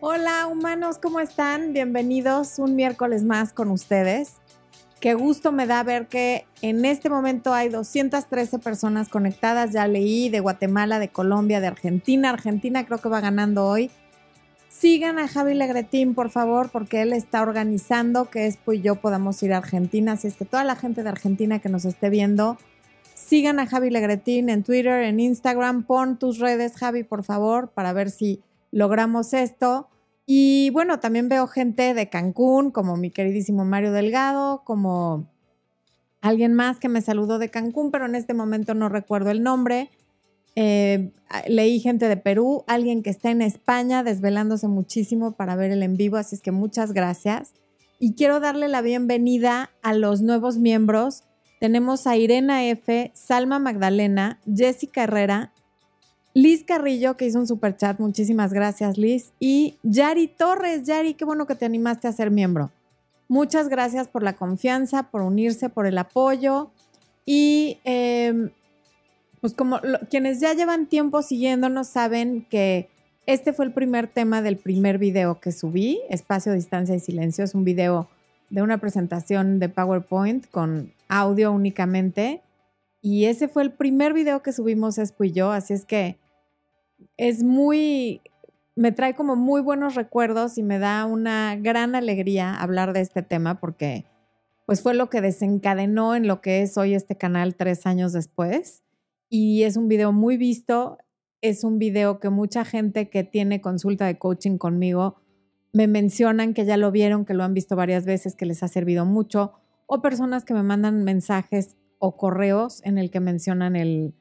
Hola humanos, ¿cómo están? Bienvenidos un miércoles más con ustedes. Qué gusto me da ver que en este momento hay 213 personas conectadas. Ya leí de Guatemala, de Colombia, de Argentina. Argentina creo que va ganando hoy. Sigan a Javi Legretín, por favor, porque él está organizando que Expo y yo podamos ir a Argentina. Así es que toda la gente de Argentina que nos esté viendo, sigan a Javi Legretín en Twitter, en Instagram. Pon tus redes, Javi, por favor, para ver si logramos esto. Y bueno, también veo gente de Cancún, como mi queridísimo Mario Delgado, como alguien más que me saludó de Cancún, pero en este momento no recuerdo el nombre. Eh, leí gente de Perú, alguien que está en España desvelándose muchísimo para ver el en vivo, así es que muchas gracias. Y quiero darle la bienvenida a los nuevos miembros. Tenemos a Irena F., Salma Magdalena, Jessica Herrera, Liz Carrillo, que hizo un super chat, muchísimas gracias Liz. Y Yari Torres, Yari, qué bueno que te animaste a ser miembro. Muchas gracias por la confianza, por unirse, por el apoyo. Y em, pues como quienes ya llevan tiempo siguiéndonos saben que este fue el primer tema del primer video que subí, Espacio, Distancia y Silencio. Es un video de una presentación de PowerPoint con audio únicamente. Y ese fue el primer video que subimos Espo y yo, así es que es muy, me trae como muy buenos recuerdos y me da una gran alegría hablar de este tema porque pues fue lo que desencadenó en lo que es hoy este canal tres años después. Y es un video muy visto, es un video que mucha gente que tiene consulta de coaching conmigo me mencionan que ya lo vieron, que lo han visto varias veces, que les ha servido mucho, o personas que me mandan mensajes o correos en el que mencionan el,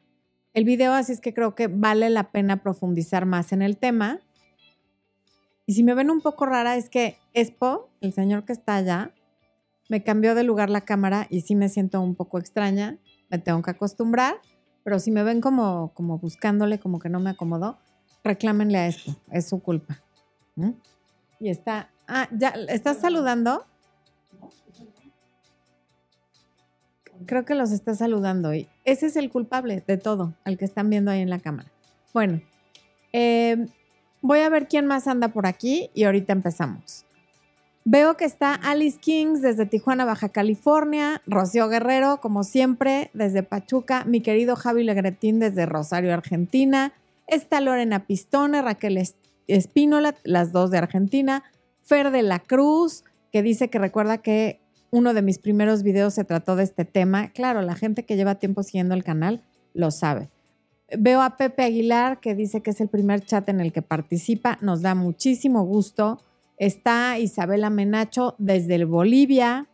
el video, así es que creo que vale la pena profundizar más en el tema. Y si me ven un poco rara, es que Expo, el señor que está allá, me cambió de lugar la cámara y sí me siento un poco extraña, me tengo que acostumbrar, pero si me ven como, como buscándole, como que no me acomodó, reclámenle a Expo, es su culpa. Y está, ah, ya, ¿estás saludando? Creo que los está saludando y ese es el culpable de todo, al que están viendo ahí en la cámara. Bueno, em, voy a ver quién más anda por aquí y ahorita empezamos. Veo que está Alice Kings desde Tijuana, Baja California, Rocío Guerrero, como siempre, desde Pachuca, mi querido Javi Legretín desde Rosario, Argentina, está Lorena Pistone, Raquel Espínola, las dos de Argentina, Fer de la Cruz, que dice que recuerda que uno de mis primeros videos se trató de este tema. Claro, la gente que lleva tiempo siguiendo el canal lo sabe. Veo a Pepe Aguilar que dice que es el primer chat en el que participa. Nos da muchísimo gusto. Está Isabela Menacho desde el Bolivia.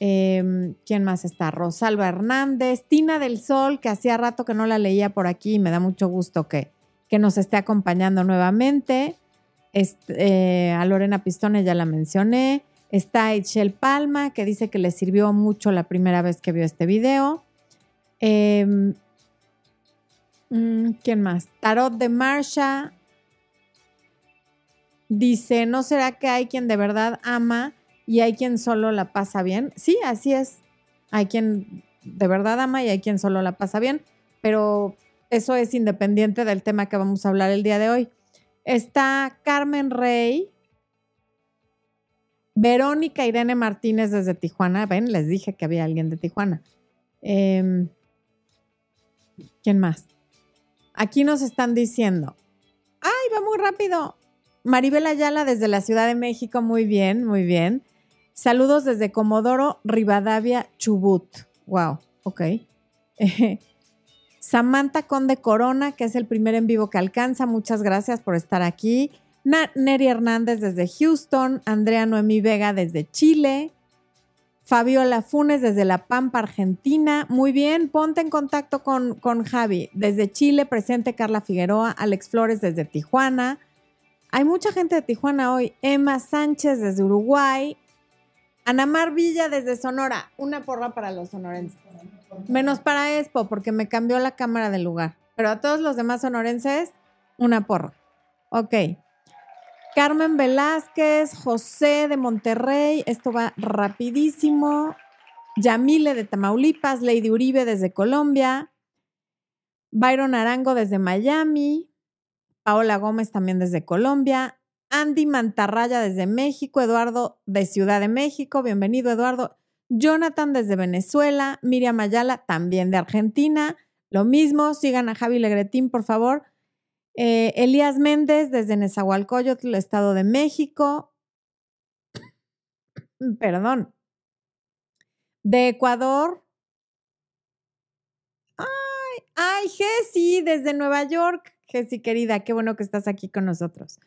Em, ¿Quién más está? Rosalba Hernández. Tina del Sol, que hacía rato que no la leía por aquí y me da mucho gusto que, que nos esté acompañando nuevamente. Este, a Lorena Pistone ya la mencioné. Está Echel Palma, que dice que le sirvió mucho la primera vez que vio este video. Em, mm, ¿Quién más? Tarot de Marsha. Dice, ¿no será que hay quien de verdad ama y hay quien solo la pasa bien? Sí, así es. Hay quien de verdad ama y hay quien solo la pasa bien, pero eso es independiente del tema que vamos a hablar el día de hoy. Está Carmen Rey, Verónica Irene Martínez desde Tijuana. Ven, les dije que había alguien de Tijuana. Em, ¿Quién más? Aquí nos están diciendo. ¡Ay, va muy rápido! Maribel Ayala desde la Ciudad de México. Muy bien, muy bien. Saludos desde Comodoro, Rivadavia, Chubut. Wow, ok. Samantha Conde Corona, que es el primer en vivo que alcanza. Muchas gracias por estar aquí. Neri Hernández desde Houston, Andrea Noemí Vega desde Chile, Fabiola Funes desde La Pampa, Argentina. Muy bien, ponte en contacto con, con Javi. Desde Chile, presente Carla Figueroa, Alex Flores desde Tijuana. Hay mucha gente de Tijuana hoy. Emma Sánchez desde Uruguay. Anamar Villa desde Sonora. Una porra para los sonorenses. Menos para Expo, porque me cambió la cámara del lugar. Pero a todos los demás sonorenses, una porra. Ok. Carmen Velázquez, José de Monterrey, esto va rapidísimo. Yamile de Tamaulipas, Lady Uribe desde Colombia, Byron Arango desde Miami, Paola Gómez también desde Colombia, Andy Mantarraya desde México, Eduardo de Ciudad de México, bienvenido Eduardo. Jonathan desde Venezuela, Miriam Ayala también de Argentina, lo mismo, sigan a Javi Legretín, por favor. Eh, Elías Méndez desde Nezahualcóyotl, Estado de México. Perdón. De Ecuador. Ay, ay, Jessy, desde Nueva York. Jessy, querida, qué bueno que estás aquí con nosotros.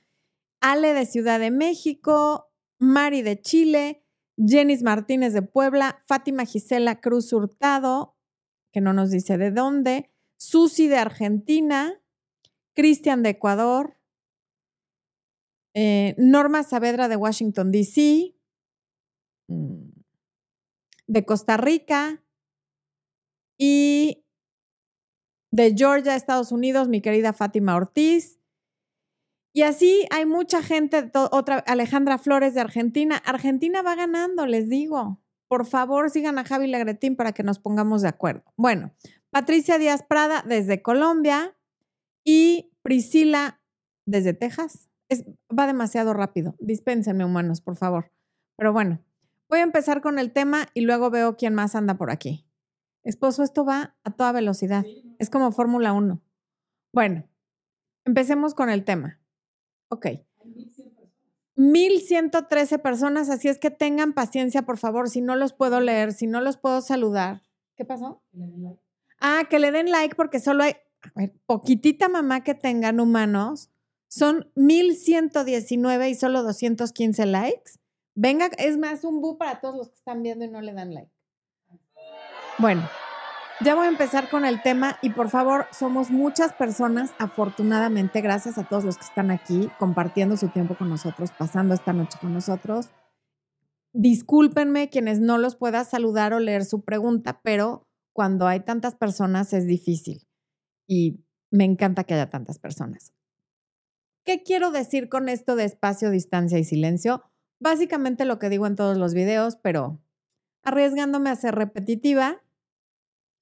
Ale de Ciudad de México, Mari de Chile, Jenis Martínez de Puebla, Fátima Gisela Cruz Hurtado, que no nos dice de dónde, Susi de Argentina, Cristian de Ecuador, eh, Norma Saavedra de Washington, D.C., mm, de Costa Rica y de Georgia, Estados Unidos, mi querida Fátima Ortiz, y así hay mucha gente, otra Alejandra Flores de Argentina. Argentina va ganando, les digo. Por favor, sigan a Javi Lagretín para que nos pongamos de acuerdo. Bueno, Patricia Díaz Prada desde Colombia y Priscila desde Texas. Es, va demasiado rápido. Dispénsenme, humanos, por favor. Pero bueno, voy a empezar con el tema y luego veo quién más anda por aquí. Esposo, esto va a toda velocidad. Es como Fórmula 1. Bueno, empecemos con el tema. Ok. 1113 personas, así es que tengan paciencia, por favor, si no los puedo leer, si no los puedo saludar. ¿Qué pasó? Ah, que le den like porque solo hay, a ver, poquitita mamá que tengan humanos. Son 1119 y solo 215 likes. Venga, es más un bu para todos los que están viendo y no le dan like. Bueno, ya voy a empezar con el tema y por favor, somos muchas personas, afortunadamente, gracias a todos los que están aquí compartiendo su tiempo con nosotros, pasando esta noche con nosotros. Discúlpenme quienes no los pueda saludar o leer su pregunta, pero cuando hay tantas personas es difícil y me encanta que haya tantas personas. ¿Qué quiero decir con esto de espacio, distancia y silencio? Básicamente lo que digo en todos los videos, pero arriesgándome a ser repetitiva,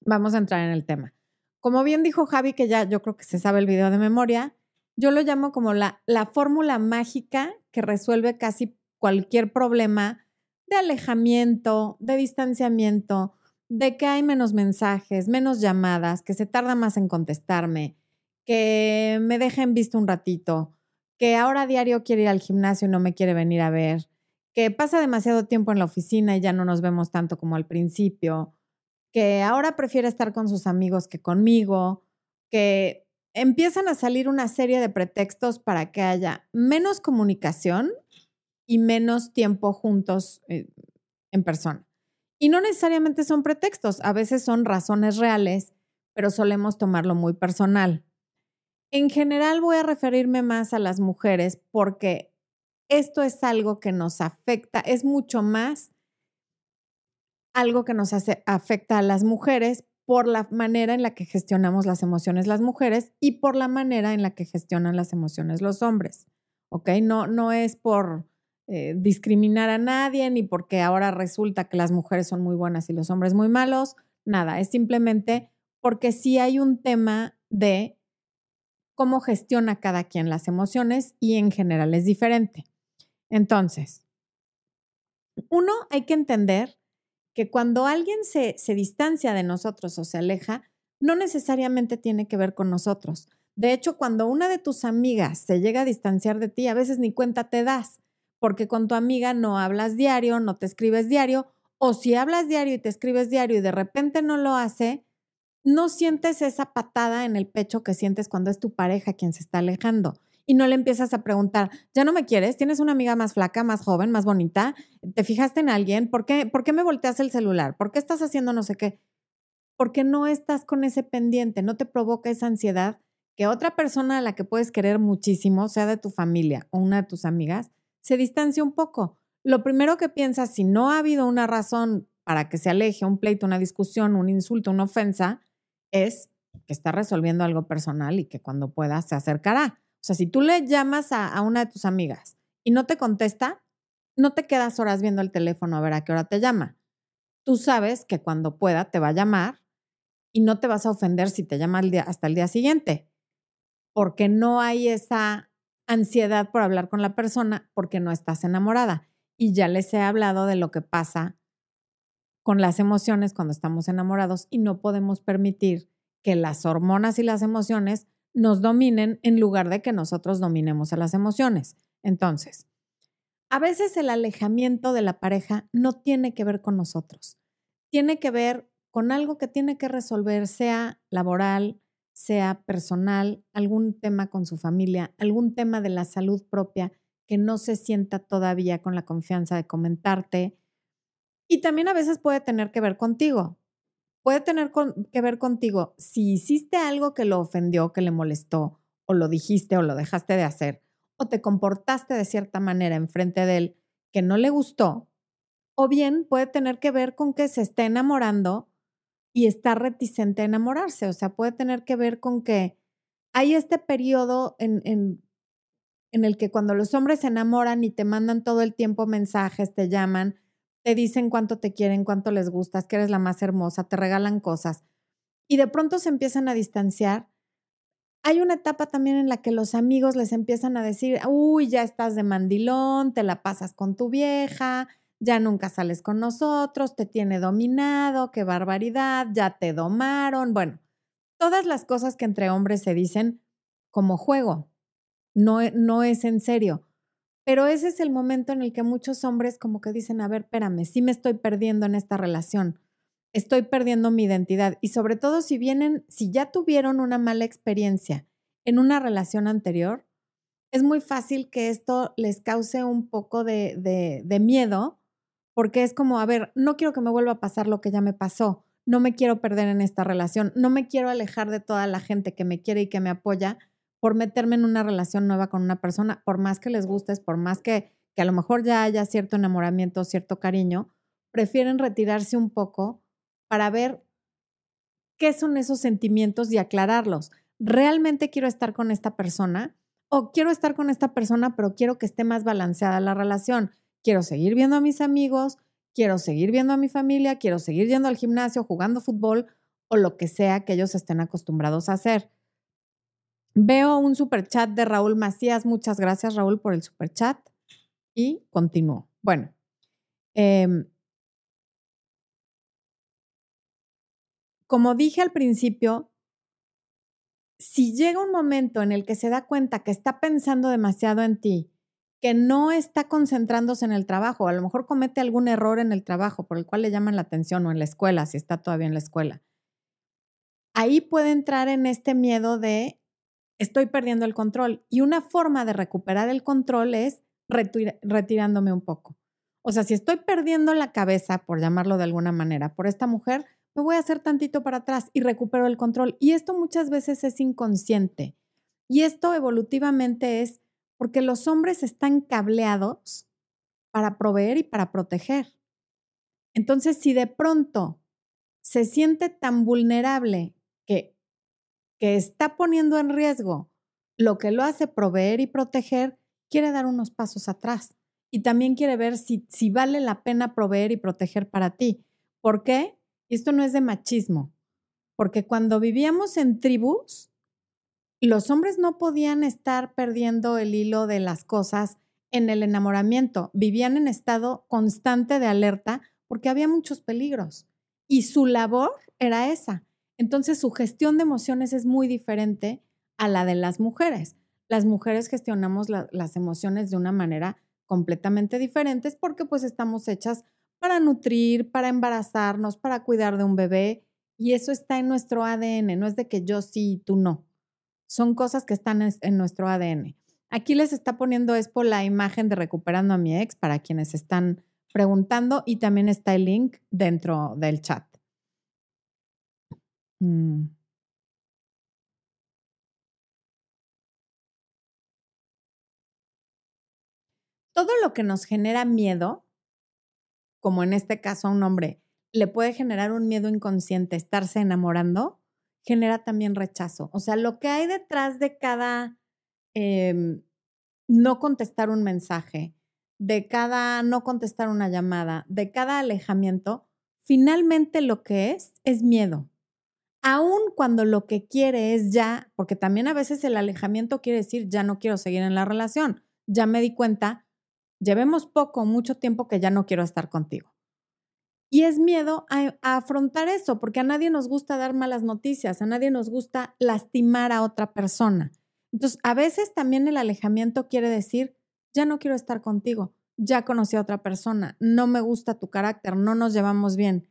vamos a entrar en el tema. Como bien dijo Javi, que ya yo creo que se sabe el video de memoria, yo lo llamo como la, la fórmula mágica que resuelve casi cualquier problema de alejamiento, de distanciamiento, de que hay menos mensajes, menos llamadas, que se tarda más en contestarme, que me dejen visto un ratito, que ahora diario quiere ir al gimnasio y no me quiere venir a ver, que pasa demasiado tiempo en la oficina y ya no nos vemos tanto como al principio, que ahora prefiere estar con sus amigos que conmigo, que empiezan a salir una serie de pretextos para que haya menos comunicación y menos tiempo juntos eh, en persona. Y no necesariamente son pretextos, a veces son razones reales, pero solemos tomarlo muy personal. En general voy a referirme más a las mujeres porque esto es algo que nos afecta, es mucho más algo que nos hace, afecta a las mujeres por la manera en la que gestionamos las emociones las mujeres y por la manera en la que gestionan las emociones los hombres. ¿Ok? No, no es por eh, discriminar a nadie ni porque ahora resulta que las mujeres son muy buenas y los hombres muy malos. Nada, es simplemente porque sí hay un tema de cómo gestiona cada quien las emociones y en general es diferente. Entonces, uno, hay que entender que cuando alguien se, se distancia de nosotros o se aleja, no necesariamente tiene que ver con nosotros. De hecho, cuando una de tus amigas se llega a distanciar de ti, a veces ni cuenta te das, porque con tu amiga no hablas diario, no te escribes diario, o si hablas diario y te escribes diario y de repente no lo hace, no sientes esa patada en el pecho que sientes cuando es tu pareja quien se está alejando y no le empiezas a preguntar, ¿ya no me quieres? ¿Tienes una amiga más flaca, más joven, más bonita? ¿Te fijaste en alguien? ¿Por qué, ¿Por qué me volteas el celular? ¿Por qué estás haciendo no sé qué? Porque no estás con ese pendiente, no te provoca esa ansiedad que otra persona a la que puedes querer muchísimo, sea de tu familia o una de tus amigas, se distancie un poco. Lo primero que piensas, si no ha habido una razón para que se aleje, un pleito, una discusión, un insulto, una ofensa, es que está resolviendo algo personal y que cuando pueda se acercará. O sea, si tú le llamas a, una de tus amigas y no te contesta, no te quedas horas viendo el teléfono a ver a qué hora te llama. Tú sabes que cuando pueda te va a llamar y no te vas a ofender si te llama hasta el día siguiente, porque no hay esa ansiedad por hablar con la persona porque no estás enamorada. Y ya les he hablado de lo que pasa con las emociones cuando estamos enamorados y no podemos permitir que las hormonas y las emociones nos dominen en lugar de que nosotros dominemos a las emociones. Entonces, a veces el alejamiento de la pareja no tiene que ver con nosotros, tiene que ver con algo que tiene que resolver, sea laboral, sea personal, algún tema con su familia, algún tema de la salud propia que no se sienta todavía con la confianza de comentarte. Y también a veces puede tener que ver contigo. Puede tener que ver contigo si hiciste algo que lo ofendió, que le molestó, o lo dijiste o lo dejaste de hacer, o te comportaste de cierta manera enfrente de él que no le gustó, o bien puede tener que ver con que se esté enamorando y está reticente a enamorarse. O sea, puede tener que ver con que hay este periodo en, en, en, el que cuando los hombres se enamoran y te mandan todo el tiempo mensajes, te llaman, te dicen cuánto te quieren, cuánto les gustas, que eres la más hermosa, te regalan cosas y de pronto se empiezan a distanciar. Hay una etapa también en la que los amigos les empiezan a decir, uy, ya estás de mandilón, te la pasas con tu vieja, ya nunca sales con nosotros, te tiene dominado, qué barbaridad, ya te domaron. Bueno, todas las cosas que entre hombres se dicen como juego, no, e, no es en serio. Pero ese es el momento en el que muchos hombres como que dicen, a ver, espérame, sí me estoy perdiendo en esta relación, estoy perdiendo mi identidad. Y sobre todo si vienen, si ya tuvieron una mala experiencia en una relación anterior, es muy fácil que esto les cause un poco de, de, de miedo porque es como, a ver, no quiero que me vuelva a pasar lo que ya me pasó, no me quiero perder en esta relación, no me quiero alejar de toda la gente que me quiere y que me apoya por meterme en una relación nueva con una persona, por más que les gustes, por más que, que a lo mejor ya haya cierto enamoramiento, cierto cariño, prefieren retirarse un poco para ver qué son esos sentimientos y aclararlos. ¿Realmente quiero estar con esta persona? O quiero estar con esta persona, pero quiero que esté más balanceada la relación quiero seguir viendo a mis amigos, quiero seguir viendo a mi familia, quiero seguir yendo al gimnasio, jugando fútbol o lo que sea que ellos estén acostumbrados a hacer. Veo un super chat de Raúl Macías. Muchas gracias, Raúl, por el super chat. Y continúo. Bueno, em, como dije al principio, si llega un momento en el que se da cuenta que está pensando demasiado en ti que no está concentrándose en el trabajo, a lo mejor comete algún error en el trabajo por el cual le llaman la atención o en la escuela, si está todavía en la escuela. Ahí puede entrar en este miedo de estoy perdiendo el control y una forma de recuperar el control es retirándome un poco. O sea, si estoy perdiendo la cabeza, por llamarlo de alguna manera, por esta mujer, me voy a hacer tantito para atrás y recupero el control. Y esto muchas veces es inconsciente. Y esto evolutivamente es porque los hombres están cableados para proveer y para proteger. Entonces, si de pronto se siente tan vulnerable que, que está poniendo en riesgo lo que lo hace proveer y proteger, quiere dar unos pasos atrás y también quiere ver si, si vale la pena proveer y proteger para ti. ¿Por qué? Esto no es de machismo, porque cuando vivíamos en tribus, los hombres no podían estar perdiendo el hilo de las cosas en el enamoramiento, vivían en estado constante de alerta porque había muchos peligros y su labor era esa. Entonces su gestión de emociones es muy diferente a la de las mujeres. Las mujeres gestionamos las emociones de una manera completamente diferente porque pues estamos hechas para nutrir, para embarazarnos, para cuidar de un bebé y eso está en nuestro ADN, no es de que yo sí y tú no son cosas que están en nuestro ADN. Aquí les está poniendo Expo la imagen de Recuperando a mi ex para quienes están preguntando y también está el link dentro del chat. Mm. Todo lo que nos genera miedo, como en este caso a un hombre, le puede generar un miedo inconsciente estarse enamorando, genera también rechazo. O sea, lo que hay detrás de cada em, no contestar un mensaje, de cada no contestar una llamada, de cada alejamiento, finalmente lo que es es miedo. aun cuando lo que quiere es ya, porque también a veces el alejamiento quiere decir ya no quiero seguir en la relación, ya me di cuenta, llevemos poco, mucho tiempo que ya no quiero estar contigo. Y es miedo a, afrontar eso, porque a nadie nos gusta dar malas noticias, a nadie nos gusta lastimar a otra persona. Entonces, a veces también el alejamiento quiere decir, ya no quiero estar contigo, ya conocí a otra persona, no me gusta tu carácter, no nos llevamos bien.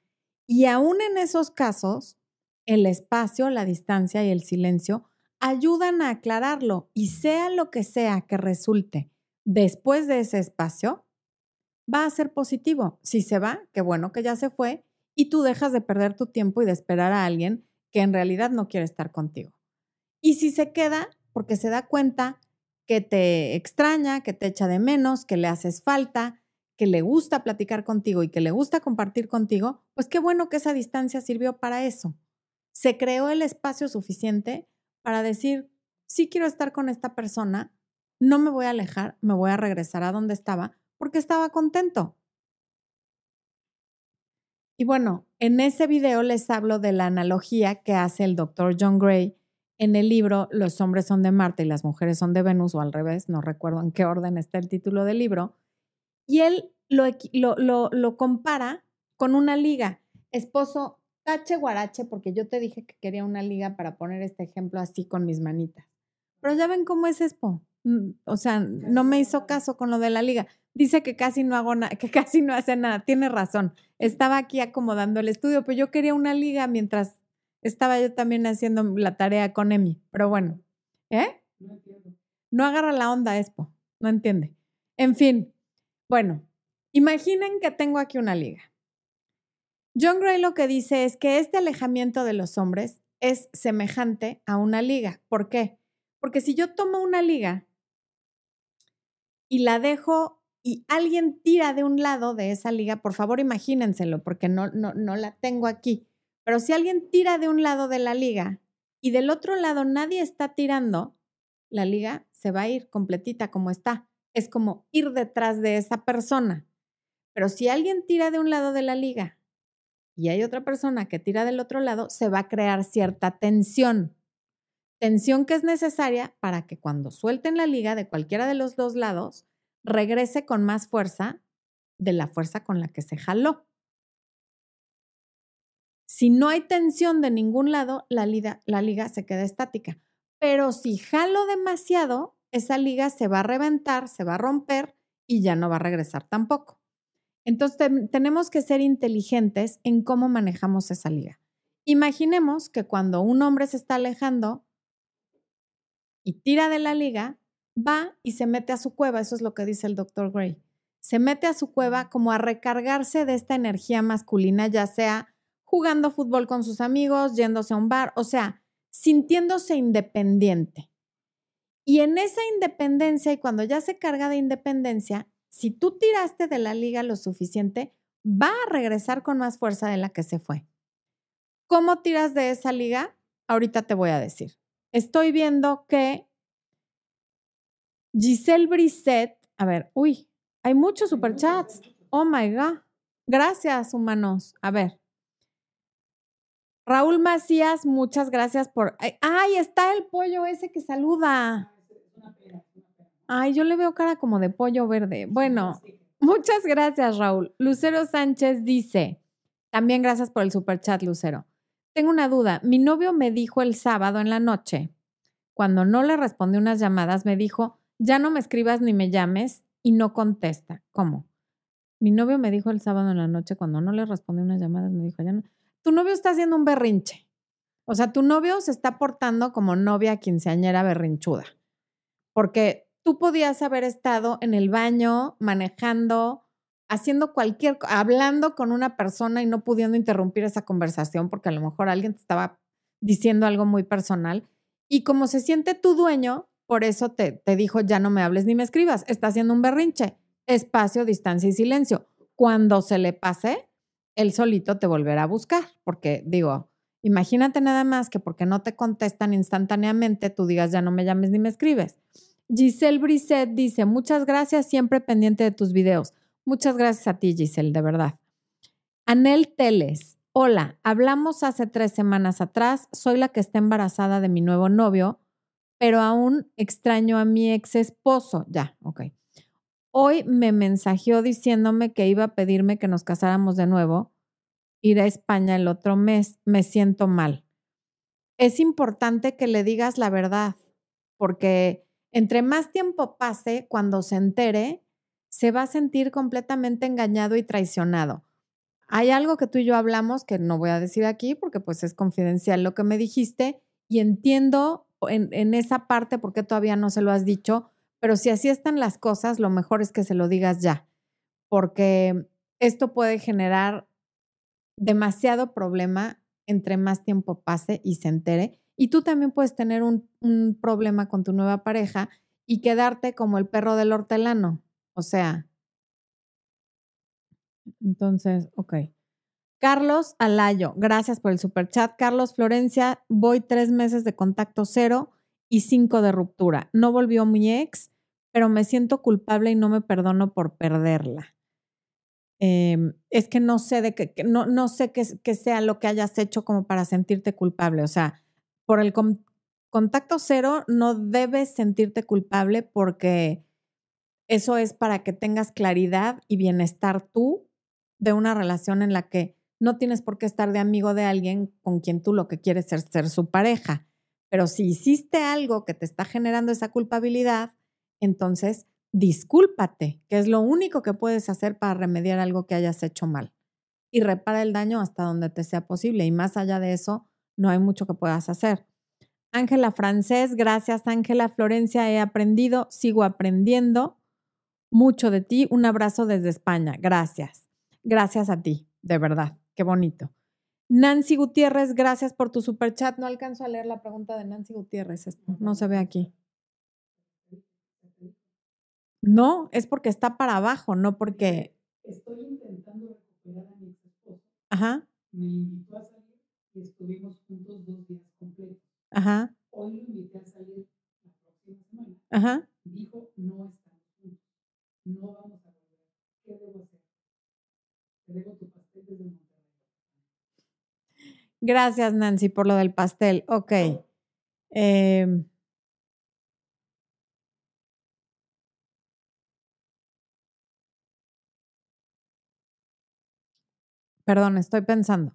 Y aún en esos casos, el espacio, la distancia y el silencio ayudan a aclararlo y sea lo que sea que resulte después de ese espacio, va a ser positivo. Si se va, qué bueno que ya se fue y tú dejas de perder tu tiempo y de esperar a alguien que en realidad no quiere estar contigo. Y si se queda, porque se da cuenta que te extraña, que te echa de menos, que le haces falta, que le gusta platicar contigo y que le gusta compartir contigo, pues qué bueno que esa distancia sirvió para eso. Se creó el espacio suficiente para decir, sí quiero estar con esta persona, no me voy a alejar, me voy a regresar a donde estaba porque estaba contento. Y bueno, en ese video les hablo de la analogía que hace el doctor John Gray en el libro Los hombres son de Marte y las mujeres son de Venus, o al revés, no recuerdo en qué orden está el título del libro, y él lo, lo, lo compara con una liga. Esposo, tache guarache, porque yo te dije que quería una liga para poner este ejemplo así con mis manitas. Pero ya ven cómo es Espo. Mm, o sea, no me hizo caso con lo de la liga. Dice que casi no hago nada, que casi no hace nada. Tiene razón. Estaba aquí acomodando el estudio, pero yo quería una liga mientras estaba yo también haciendo la tarea con Emi. Pero bueno, ¿eh? No agarra la onda, Expo. No entiende. En fin, bueno, imaginen que tengo aquí una liga. John Gray lo que dice es que este alejamiento de los hombres es semejante a una liga. ¿Por qué? Porque si yo tomo una liga y la dejo y alguien tira de un lado de esa liga, por favor imagínenselo, porque no, no, no la tengo aquí, pero si alguien tira de un lado de la liga y del otro lado nadie está tirando, la liga se va a ir completita como está. Es como ir detrás de esa persona. Pero si alguien tira de un lado de la liga y hay otra persona que tira del otro lado, se va a crear cierta tensión. Tensión que es necesaria para que cuando suelten la liga de cualquiera de los dos lados, regrese con más fuerza de la fuerza con la que se jaló. Si no hay tensión de ningún lado, la liga, se queda estática. Pero si jalo demasiado, esa liga se va a reventar, se va a romper y ya no va a regresar tampoco. Entonces tenemos que ser inteligentes en cómo manejamos esa liga. Imaginemos que cuando un hombre se está alejando, y tira de la liga, va y se mete a su cueva, eso es lo que dice el doctor Gray. Se mete a su cueva como a recargarse de esta energía masculina, ya sea jugando fútbol con sus amigos, yéndose a un bar, o sea, sintiéndose independiente. Y en esa independencia, y cuando ya se carga de independencia, si tú tiraste de la liga lo suficiente, va a regresar con más fuerza de la que se fue. ¿Cómo tiras de esa liga? Ahorita te voy a decir estoy viendo que Giselle Brisset, a ver, uy, hay muchos superchats. Oh my God. Gracias, humanos. A ver. Raúl Macías, muchas gracias por. Ay, está el pollo ese que saluda. Ay, yo le veo cara como de pollo verde. Bueno, muchas gracias, Raúl. Lucero Sánchez dice, también gracias por el superchat, Lucero. Tengo una duda. Mi novio me dijo el sábado en la noche, cuando no le respondí unas llamadas, me dijo, ya no me escribas ni me llames y no contesta. ¿Cómo? Mi novio me dijo el sábado en la noche, cuando no le respondí unas llamadas, me dijo, ya no. Tu novio está haciendo un berrinche. O sea, tu novio se está portando como novia quinceañera berrinchuda. Porque tú podías haber estado en el baño manejando haciendo cualquier, hablando con una persona y no pudiendo interrumpir esa conversación porque a lo mejor alguien te estaba diciendo algo muy personal. Y como se siente tu dueño, por eso te, te dijo, ya no me hables ni me escribas, está haciendo un berrinche. Espacio, distancia y silencio. Cuando se le pase, él solito te volverá a buscar, porque digo, imagínate nada más que porque no te contestan instantáneamente, tú digas, ya no me llames ni me escribes. Giselle Brisset dice, muchas gracias, siempre pendiente de tus videos. Muchas gracias a ti, Giselle, de verdad. Anel Teles. Hola, hablamos hace tres semanas atrás. Soy la que está embarazada de mi nuevo novio, pero aún extraño a mi ex esposo. Ya, ok. Hoy me mensajeó diciéndome que iba a pedirme que nos casáramos de nuevo, ir a España el otro mes. Me siento mal. Es importante que le digas la verdad, porque entre más tiempo pase, cuando se entere, se va a sentir completamente engañado y traicionado. Hay algo que tú y yo hablamos que no voy a decir aquí porque pues es confidencial lo que me dijiste y entiendo en, esa parte porque todavía no se lo has dicho, pero si así están las cosas, lo mejor es que se lo digas ya, porque esto puede generar demasiado problema entre más tiempo pase y se entere. Y tú también puedes tener un, un problema con tu nueva pareja y quedarte como el perro del hortelano. O sea, entonces, ok. Carlos Alayo, gracias por el super chat. Carlos Florencia, voy tres meses de contacto cero y cinco de ruptura. No volvió mi ex, pero me siento culpable y no me perdono por perderla. Em, es que no sé de qué, no, no sé qué, sea lo que hayas hecho como para sentirte culpable. O sea, por el contacto cero no debes sentirte culpable porque eso es para que tengas claridad y bienestar tú de una relación en la que no tienes por qué estar de amigo de alguien con quien tú lo que quieres es ser su pareja. Pero si hiciste algo que te está generando esa culpabilidad, entonces discúlpate, que es lo único que puedes hacer para remediar algo que hayas hecho mal. Y repara el daño hasta donde te sea posible. Y más allá de eso, no hay mucho que puedas hacer. Ángela Francés, gracias Ángela Florencia, he aprendido, sigo aprendiendo mucho de ti. Un abrazo desde España, gracias. Gracias a ti, de verdad, qué bonito. Nancy Gutiérrez, gracias por tu super chat. No alcanzo a leer la pregunta de Nancy Gutiérrez, no se ve aquí. No, es porque está para abajo, no porque. Estoy intentando recuperar a mi esposo. Ajá. Me invitó a salir y estuvimos juntos dos días completos. Ajá. Hoy lo invité a salir la próxima semana. Ajá. Dijo, no estamos juntos. No vamos a volver. ¿Qué debo hacer? Te dejo tu. Gracias, Nancy, por lo del pastel. Ok. Eh, Perdón, estoy pensando.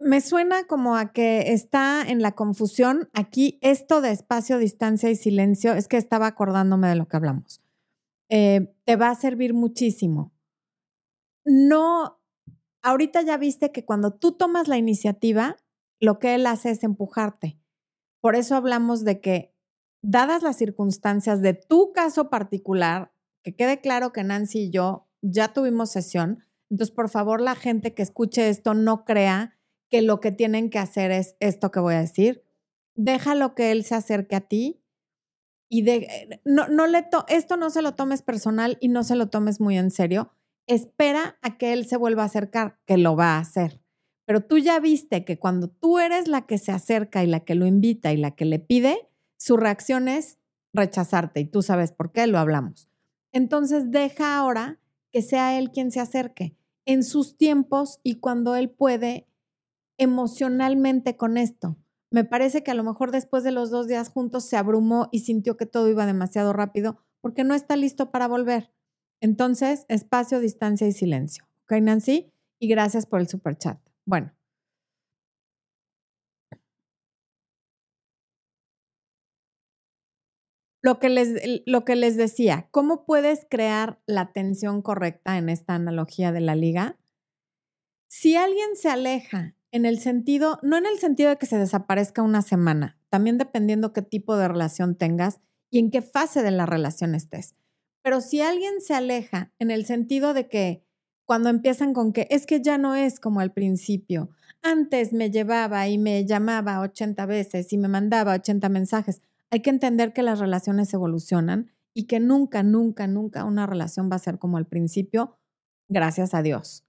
Me suena como a que está en la confusión aquí esto de espacio, distancia y silencio. Es que estaba acordándome de lo que hablamos. Eh, te va a servir muchísimo. No, ahorita ya viste que cuando tú tomas la iniciativa, lo que él hace es empujarte. Por eso hablamos de que dadas las circunstancias de tu caso particular, que quede claro que Nancy y yo ya tuvimos sesión, entonces por favor la gente que escuche esto no crea que lo que tienen que hacer es esto que voy a decir. Déjalo que él se acerque a ti y de, no, no le esto no se lo tomes personal y no se lo tomes muy en serio. Espera a que él se vuelva a acercar, que lo va a hacer. Pero tú ya viste que cuando tú eres la que se acerca y la que lo invita y la que le pide, su reacción es rechazarte y tú sabes por qué, lo hablamos. Entonces deja ahora que sea él quien se acerque en sus tiempos y cuando él puede emocionalmente con esto. Me parece que a lo mejor después de los dos días juntos se abrumó y sintió que todo iba demasiado rápido porque no está listo para volver. Entonces, espacio, distancia y silencio. ¿Ok, Nancy? Y gracias por el super chat. Bueno, Lo que, les, lo que les decía, ¿cómo puedes crear la tensión correcta en esta analogía de la liga? Si alguien se aleja en el sentido, no en el sentido de que se desaparezca una semana, también dependiendo qué tipo de relación tengas y en qué fase de la relación estés. Pero si alguien se aleja en el sentido de que cuando empiezan con que es que ya no es como al principio, antes me llevaba y me llamaba 80 veces y me mandaba 80 mensajes, hay que entender que las relaciones evolucionan y que nunca, nunca, nunca una relación va a ser como al principio, gracias a Dios.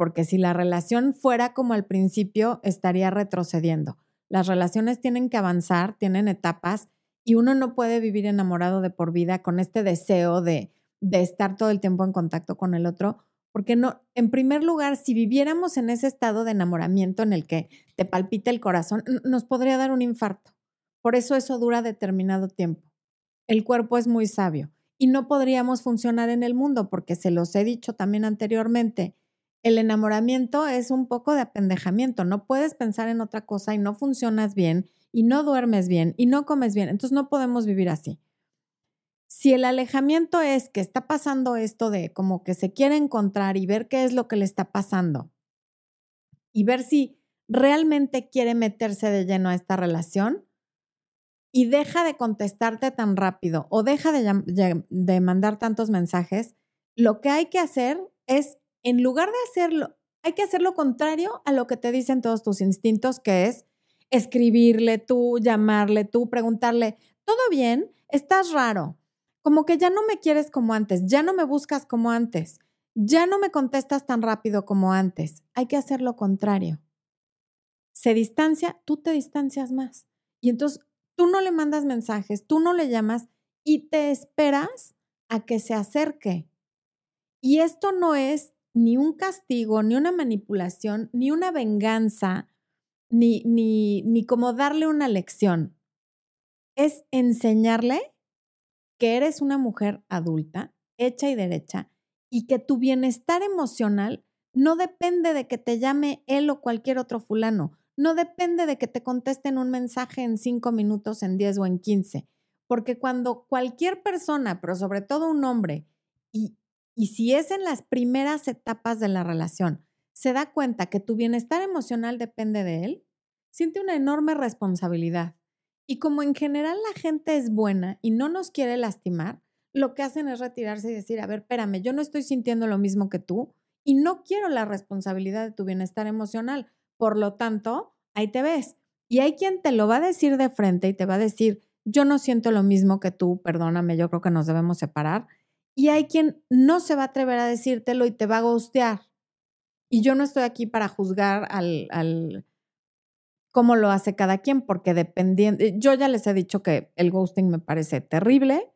Porque si la relación fuera como al principio, estaría retrocediendo. Las relaciones tienen que avanzar, tienen etapas y uno no puede vivir enamorado de por vida con este deseo de, de estar todo el tiempo en contacto con el otro, porque no, en primer lugar, si viviéramos en ese estado de enamoramiento en el que te palpita el corazón, nos podría dar un infarto. Por eso eso dura determinado tiempo. El cuerpo es muy sabio y no podríamos funcionar en el mundo porque se los he dicho también anteriormente. El enamoramiento es un poco de apendejamiento. No puedes pensar en otra cosa y no funcionas bien y no duermes bien y no comes bien. Entonces no podemos vivir así. Si el alejamiento es que está pasando esto de como que se quiere encontrar y ver qué es lo que le está pasando y ver si realmente quiere meterse de lleno a esta relación y deja de contestarte tan rápido o deja de, de mandar tantos mensajes, lo que hay que hacer es, en lugar de hacerlo, hay que hacer lo contrario a lo que te dicen todos tus instintos, que es escribirle tú, llamarle tú, preguntarle, ¿todo bien? ¿Estás raro? como que ya no me quieres como antes, ya no me buscas como antes, ya no me contestas tan rápido como antes. Hay que hacer lo contrario. Se distancia, tú te distancias más. Y entonces tú no le mandas mensajes, tú no le llamas y te esperas a que se acerque. Y esto no es ni un castigo, ni una manipulación, ni una venganza, ni, ni, ni como darle una lección. Es enseñarle que eres una mujer adulta, hecha y derecha, y que tu bienestar emocional no depende de que te llame él o cualquier otro fulano, no depende de que te contesten un mensaje en cinco minutos, en diez o en quince, porque cuando cualquier persona, pero sobre todo un hombre, y, y si es en las primeras etapas de la relación, se da cuenta que tu bienestar emocional depende de él, siente una enorme responsabilidad y como en general la gente es buena y no nos quiere lastimar, lo que hacen es retirarse y decir, a ver, espérame, yo no estoy sintiendo lo mismo que tú y no quiero la responsabilidad de tu bienestar emocional. Por lo tanto, ahí te ves. Y hay quien te lo va a decir de frente y te va a decir, yo no siento lo mismo que tú, perdóname, yo creo que nos debemos separar. Y hay quien no se va a atrever a decírtelo y te va a gustear. Y yo no estoy aquí para juzgar al, al cómo lo hace cada quien, porque dependiendo, eh, yo ya les he dicho que el ghosting me parece terrible.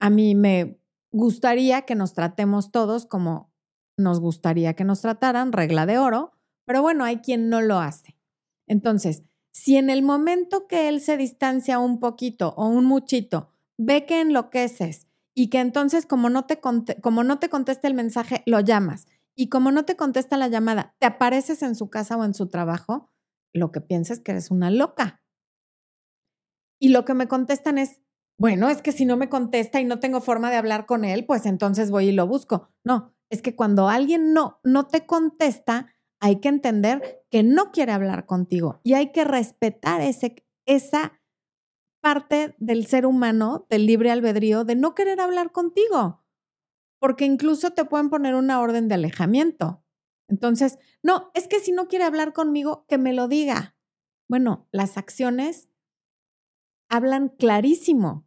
A mí me gustaría que nos tratemos todos como nos gustaría que nos trataran, regla de oro, pero bueno, hay quien no lo hace. Entonces, si en el momento que él se distancia un poquito o un muchito, ve que enloqueces y que entonces como no te, como no te contesta el mensaje, lo llamas y como no te contesta la llamada, te apareces en su casa o en su trabajo, lo que piensas es que eres una loca. Y lo que me contestan es, bueno, es que si no me contesta y no tengo forma de hablar con él, pues entonces voy y lo busco. No, es que cuando alguien no, no te contesta, hay que entender que no quiere hablar contigo y hay que respetar ese, esa parte del ser humano, del libre albedrío, de no querer hablar contigo, porque incluso te pueden poner una orden de alejamiento. Entonces, no, es que si no quiere hablar conmigo, que me lo diga. Bueno, las acciones hablan clarísimo.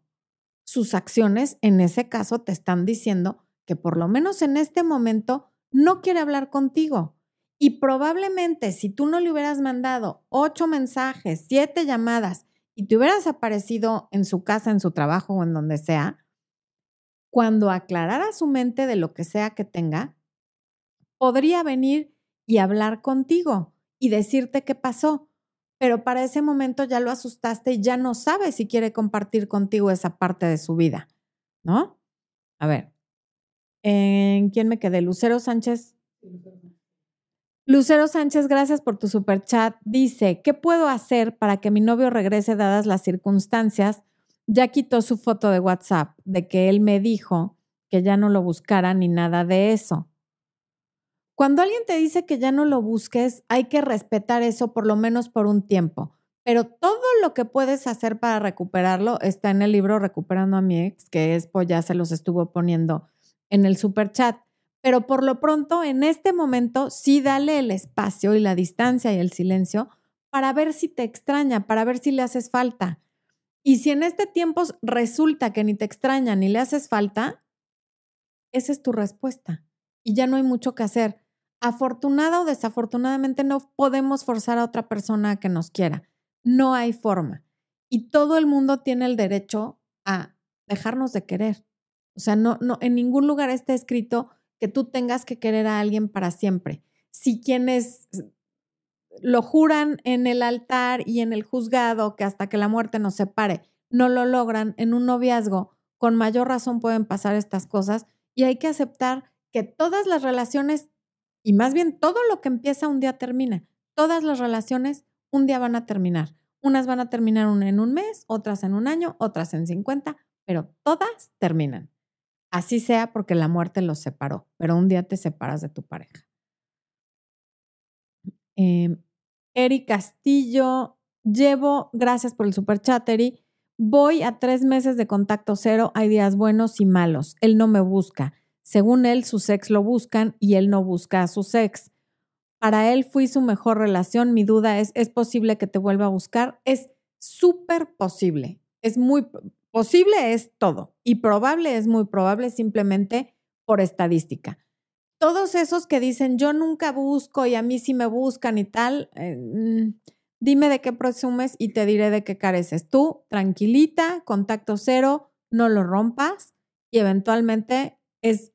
Sus acciones, en ese caso, te están diciendo que por lo menos en este momento no quiere hablar contigo. Y probablemente si tú no le hubieras mandado ocho mensajes, siete llamadas y te hubieras aparecido en su casa, en su trabajo o en donde sea, cuando aclarara su mente de lo que sea que tenga, podría venir y hablar contigo y decirte qué pasó, pero para ese momento ya lo asustaste y ya no sabes si quiere compartir contigo esa parte de su vida, ¿no? A ver, ¿en quién me quedé? Lucero Sánchez. Lucero Sánchez, gracias por tu super chat. Dice, ¿qué puedo hacer para que mi novio regrese dadas las circunstancias? Ya quitó su foto de WhatsApp de que él me dijo que ya no lo buscara ni nada de eso. Cuando alguien te dice que ya no lo busques, hay que respetar eso por lo menos por un tiempo. Pero todo lo que puedes hacer para recuperarlo está en el libro Recuperando a mi ex, que Expo ya se los estuvo poniendo en el super chat. Pero por lo pronto, en este momento, sí dale el espacio y la distancia y el silencio para ver si te extraña, para ver si le haces falta. Y si en este tiempo resulta que ni te extraña ni le haces falta, esa es tu respuesta. Y ya no hay mucho que hacer afortunada o desafortunadamente no podemos forzar a otra persona a que nos quiera. No hay forma. y todo el mundo tiene el derecho a dejarnos de querer. O sea, no, no, en ningún lugar está escrito que tú tengas que querer a alguien para siempre. Si quienes lo juran en el altar y en el juzgado que hasta que la muerte nos separe, no lo logran en un noviazgo, con mayor razón pueden pasar estas cosas y hay que aceptar que todas las relaciones, y más bien todo lo que empieza un día termina, todas las relaciones un día van a terminar. Unas van a terminar en un mes, otras en un año, otras en 50, pero todas terminan. Así sea porque la muerte los separó, pero un día te separas de tu pareja. Eh, Eri Castillo, llevo, gracias por el super chat, Eri. Voy a tres meses de contacto cero, hay días buenos y malos. Él no me busca. Según él, sus ex lo buscan y él no busca a sus ex. Para él fui su mejor relación. Mi duda es, ¿es posible que te vuelva a buscar? Es súper posible. Es muy posible, es todo. Y probable es muy probable simplemente por estadística. Todos esos que dicen, yo nunca busco y a mí sí me buscan y tal, eh, mm, Dime de qué presumes y te diré de qué careces. Tú, tranquilita, contacto cero, no lo rompas y eventualmente es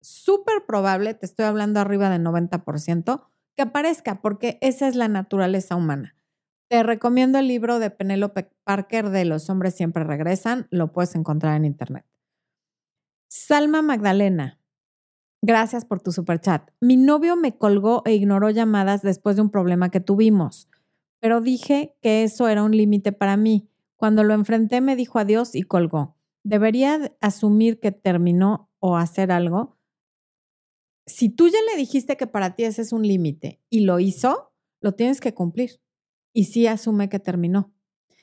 súper probable, te estoy hablando arriba del 90%, que aparezca, porque esa es la naturaleza humana. Te recomiendo el libro de Penelope Parker de Los hombres siempre regresan, lo puedes encontrar en internet. Salma Magdalena, gracias por tu super chat. Mi novio me colgó e ignoró llamadas después de un problema que tuvimos pero dije que eso era un límite para mí. Cuando lo enfrenté me dijo adiós y colgó. ¿Debería asumir que terminó o hacer algo? Si tú ya le dijiste que para ti ese es un límite y lo hizo, lo tienes que cumplir. Y sí asume que terminó.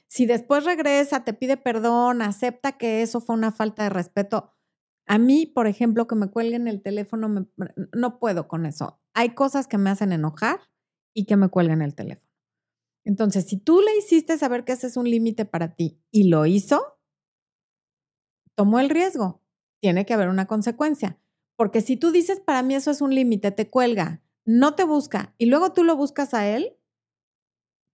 Si después regresa, te pide perdón, acepta que eso fue una falta de respeto. A mí, por ejemplo, que me cuelguen el teléfono, no puedo con eso. Hay cosas que me hacen enojar y que me cuelguen el teléfono. Entonces, si tú le hiciste saber que ese es un límite para ti y lo hizo, tomó el riesgo. Tiene que haber una consecuencia. Porque si tú dices, para mí eso es un límite, te cuelga, no te busca y luego tú lo buscas a él,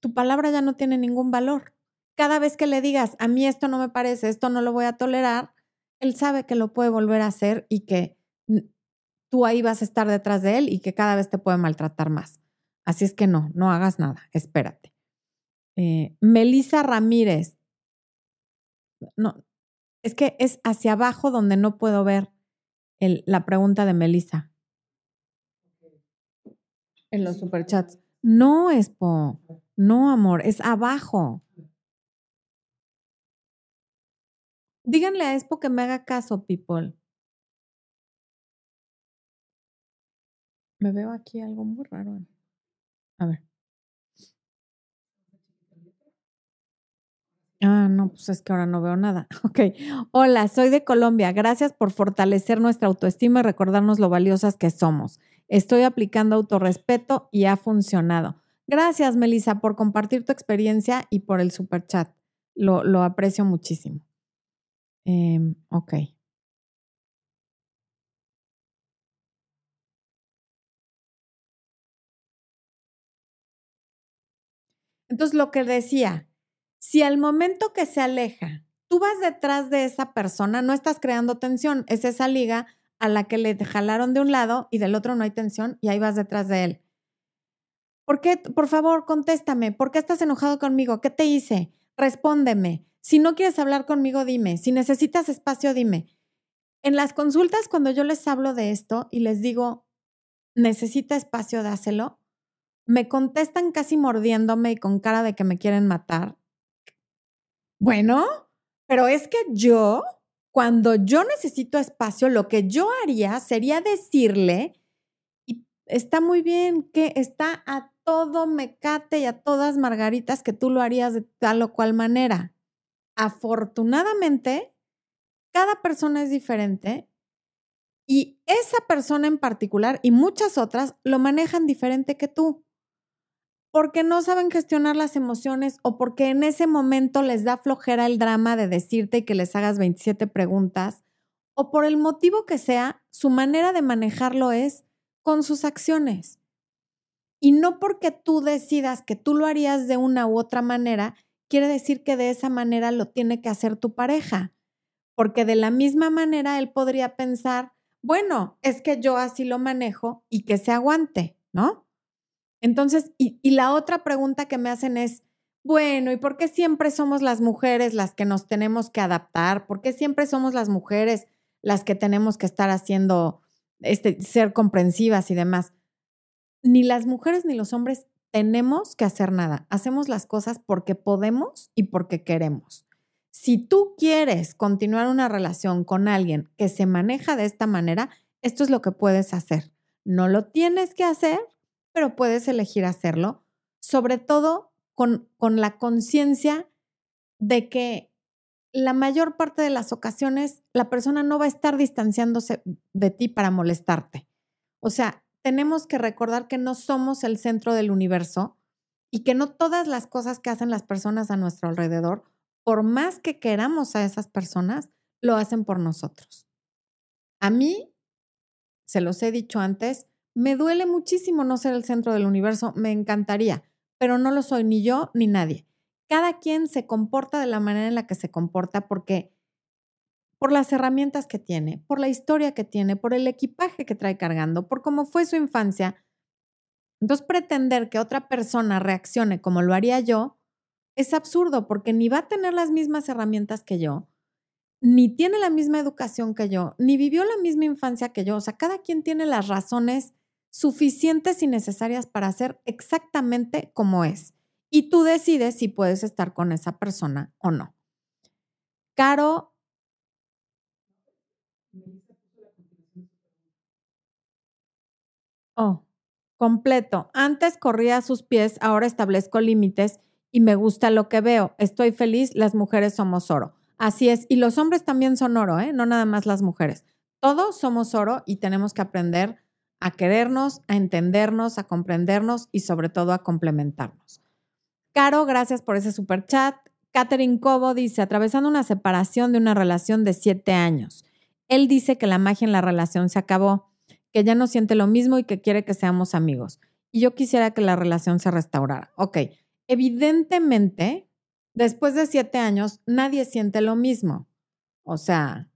tu palabra ya no tiene ningún valor. Cada vez que le digas, a mí esto no me parece, esto no lo voy a tolerar, él sabe que lo puede volver a hacer y que tú ahí vas a estar detrás de él y que cada vez te puede maltratar más. Así es que no, no hagas nada, espérate. Eh, Melissa Ramírez. No, es que es hacia abajo donde no puedo ver el, la pregunta de Melissa. En los superchats. No, Espo. No, amor, es abajo. Díganle a Espo que me haga caso, people. Me veo aquí algo muy raro. A ver. Ah, no, pues es que ahora no veo nada. Ok. Hola, soy de Colombia. Gracias por fortalecer nuestra autoestima y recordarnos lo valiosas que somos. Estoy aplicando autorrespeto y ha funcionado. Gracias, Melissa, por compartir tu experiencia y por el super chat. Lo, lo aprecio muchísimo. Em, ok. Entonces, lo que decía, si al momento que se aleja, tú vas detrás de esa persona, no estás creando tensión, es esa liga a la que le jalaron de un lado y del otro no hay tensión y ahí vas detrás de él. ¿Por qué? Por favor, contéstame. ¿Por qué estás enojado conmigo? ¿Qué te hice? Respóndeme. Si no quieres hablar conmigo, dime. Si necesitas espacio, dime. En las consultas, cuando yo les hablo de esto y les digo, necesita espacio, dáselo, me contestan casi mordiéndome y con cara de que me quieren matar. Bueno, pero es que yo, cuando yo necesito espacio, lo que yo haría sería decirle, y está muy bien, que está a todo mecate y a todas margaritas que tú lo harías de tal o cual manera. Afortunadamente, cada persona es diferente y esa persona en particular y muchas otras lo manejan diferente que tú porque no saben gestionar las emociones o porque en ese momento les da flojera el drama de decirte que les hagas 27 preguntas o por el motivo que sea, su manera de manejarlo es con sus acciones. Y no porque tú decidas que tú lo harías de una u otra manera, quiere decir que de esa manera lo tiene que hacer tu pareja, porque de la misma manera él podría pensar, bueno, es que yo así lo manejo y que se aguante, ¿no? Entonces, y, la otra pregunta que me hacen es, bueno, ¿y por qué siempre somos las mujeres las que nos tenemos que adaptar? ¿Por qué siempre somos las mujeres las que tenemos que estar haciendo, este, ser comprensivas y demás? Ni las mujeres ni los hombres tenemos que hacer nada. Hacemos las cosas porque podemos y porque queremos. Si tú quieres continuar una relación con alguien que se maneja de esta manera, esto es lo que puedes hacer. No lo tienes que hacer, pero puedes elegir hacerlo, sobre todo con, con la conciencia de que la mayor parte de las ocasiones la persona no va a estar distanciándose de ti para molestarte. O sea, tenemos que recordar que no somos el centro del universo y que no todas las cosas que hacen las personas a nuestro alrededor, por más que queramos a esas personas, lo hacen por nosotros. A mí, se los he dicho antes, me duele muchísimo no ser el centro del universo, me encantaría, pero no lo soy ni yo ni nadie. Cada quien se comporta de la manera en la que se comporta porque por las herramientas que tiene, por la historia que tiene, por el equipaje que trae cargando, por cómo fue su infancia. Entonces, pretender que otra persona reaccione como lo haría yo es absurdo porque ni va a tener las mismas herramientas que yo, ni tiene la misma educación que yo, ni vivió la misma infancia que yo. O sea, cada quien tiene las razones suficientes y necesarias para ser exactamente como es. Y tú decides si puedes estar con esa persona o no. Caro Oh, completo. Antes corría a sus pies, ahora establezco límites y me gusta lo que veo. Estoy feliz, las mujeres somos oro. Así es, y los hombres también son oro, ¿eh? no nada más las mujeres. Todos somos oro y tenemos que aprender a querernos, a entendernos, a comprendernos y sobre todo a complementarnos. Caro, gracias por ese super chat. Catherine Cobo dice, atravesando una separación de una relación de siete años. Él dice que la magia en la relación se acabó que ya no siente lo mismo y que quiere que seamos amigos. Y yo quisiera que la relación se restaurara. Ok, evidentemente, después de siete años, nadie siente lo mismo. O sea,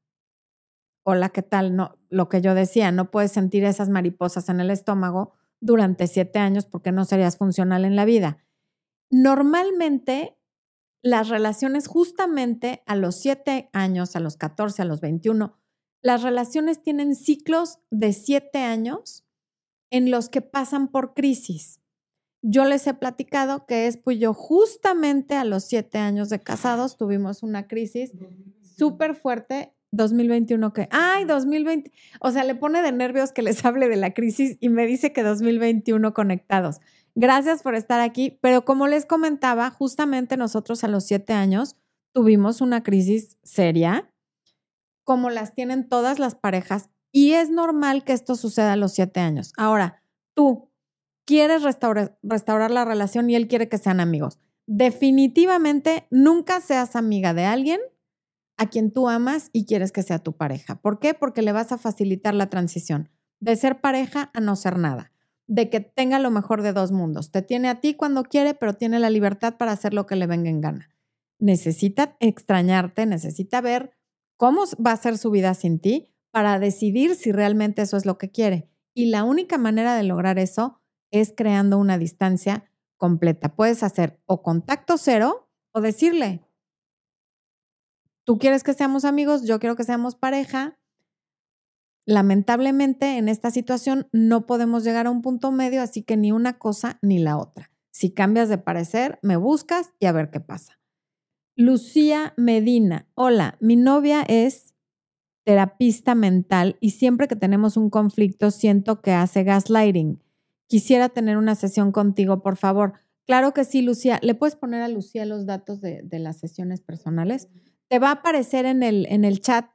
hola, ¿qué tal? No, lo que yo decía, no puedes sentir esas mariposas en el estómago durante siete años porque no serías funcional en la vida. Normalmente, las relaciones justamente a los siete años, a los 14, a los 21, las relaciones tienen ciclos de siete años en los que pasan por crisis. Yo les he platicado que es, pues yo justamente a los siete años de casados tuvimos una crisis súper fuerte. 2021 que, ay, 2020, o sea, le pone de nervios que les hable de la crisis y me dice que 2021 conectados. Gracias por estar aquí, pero como les comentaba, justamente nosotros a los siete años tuvimos una crisis seria como las tienen todas las parejas y es normal que esto suceda a los siete años. Ahora, tú quieres restaurar, restaurar la relación y él quiere que sean amigos. Definitivamente nunca seas amiga de alguien a quien tú amas y quieres que sea tu pareja. ¿Por qué? Porque le vas a facilitar la transición de ser pareja a no ser nada, de que tenga lo mejor de dos mundos. Te tiene a ti cuando quiere, pero tiene la libertad para hacer lo que le venga en gana. Necesita extrañarte, necesita ver cómo va a ser su vida sin ti para decidir si realmente eso es lo que quiere. Y la única manera de lograr eso es creando una distancia completa. Puedes hacer o contacto cero o decirle, tú quieres que seamos amigos, yo quiero que seamos pareja. Lamentablemente en esta situación no podemos llegar a un punto medio, así que ni una cosa ni la otra. Si cambias de parecer, me buscas y a ver qué pasa. Lucía Medina, hola, mi novia es terapista mental y siempre que tenemos un conflicto siento que hace gaslighting. Quisiera tener una sesión contigo, por favor. Claro que sí, Lucía. ¿Le puedes poner a Lucía los datos de, las sesiones personales? Te va a aparecer en el, en el chat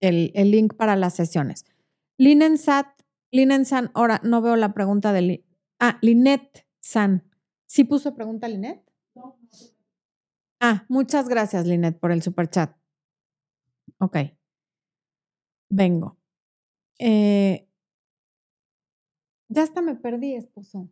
el, link para las sesiones. Linen Sat, Linen San, ahora no veo la pregunta de... ah, Linet San. ¿Sí puso pregunta Linet? Ah, muchas gracias, Linet, por el super chat. Ok. Vengo. Eh, ya hasta me perdí, esposo.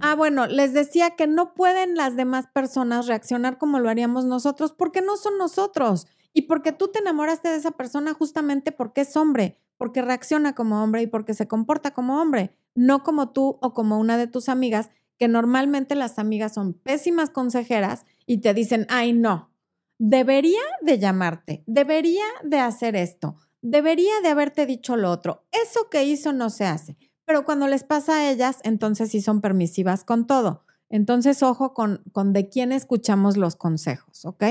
Ah, bueno, les decía que no pueden las demás personas reaccionar como lo haríamos nosotros porque no son nosotros y porque tú te enamoraste de esa persona justamente porque es hombre, porque reacciona como hombre y porque se comporta como hombre, no como tú o como una de tus amigas, que normalmente las amigas son pésimas consejeras y te dicen, ay, no, debería de llamarte, debería de hacer esto, debería de haberte dicho lo otro. Eso que hizo no se hace. Pero cuando les pasa a ellas, entonces sí son permisivas con todo. Entonces, ojo con, con de quién escuchamos los consejos, ¿ok?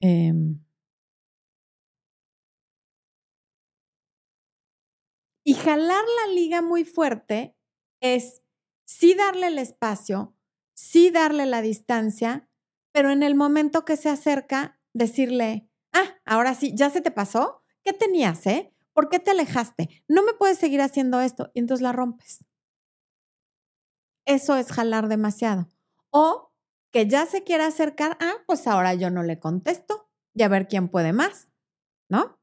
Em. y jalar la liga muy fuerte es sí darle el espacio, sí darle la distancia, pero en el momento que se acerca, decirle, ah, ahora sí, ya se te pasó, ¿qué tenías, eh? ¿Por qué te alejaste? No me puedes seguir haciendo esto. Y entonces la rompes. Eso es jalar demasiado. O que ya se quiera acercar, ah, pues ahora yo no le contesto y a ver quién puede más, ¿no?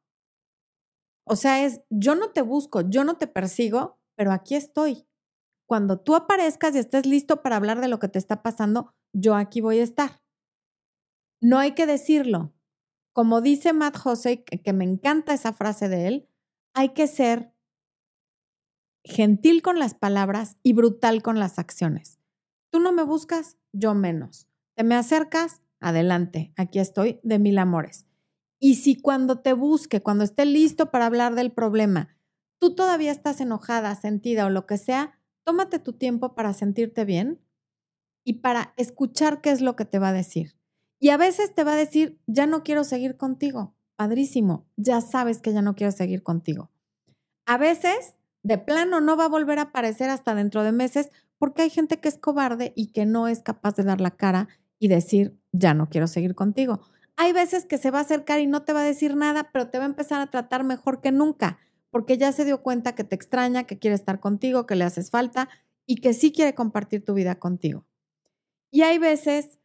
O sea, es, yo no te busco, yo no te persigo, pero aquí estoy. Cuando tú aparezcas y estés listo para hablar de lo que te está pasando, yo aquí voy a estar. No hay que decirlo. Como dice Matt Jose, que me encanta esa frase de él, hay que ser gentil con las palabras y brutal con las acciones. Tú no me buscas, yo menos. Te me acercas, adelante, aquí estoy de mil amores. Y si cuando te busque, cuando esté listo para hablar del problema, tú todavía estás enojada, sentida o lo que sea, tómate tu tiempo para sentirte bien y para escuchar qué es lo que te va a decir. Y a veces te va a decir, ya no quiero seguir contigo padrísimo, ya sabes que ya no quiero seguir contigo. A veces, de plano, no va a volver a aparecer hasta dentro de meses porque hay gente que es cobarde y que no es capaz de dar la cara y decir, ya no quiero seguir contigo. Hay veces que se va a acercar y no te va a decir nada, pero te va a empezar a tratar mejor que nunca, porque ya se dio cuenta que te extraña, que quiere estar contigo, que le haces falta y que sí quiere compartir tu vida contigo. Y hay veces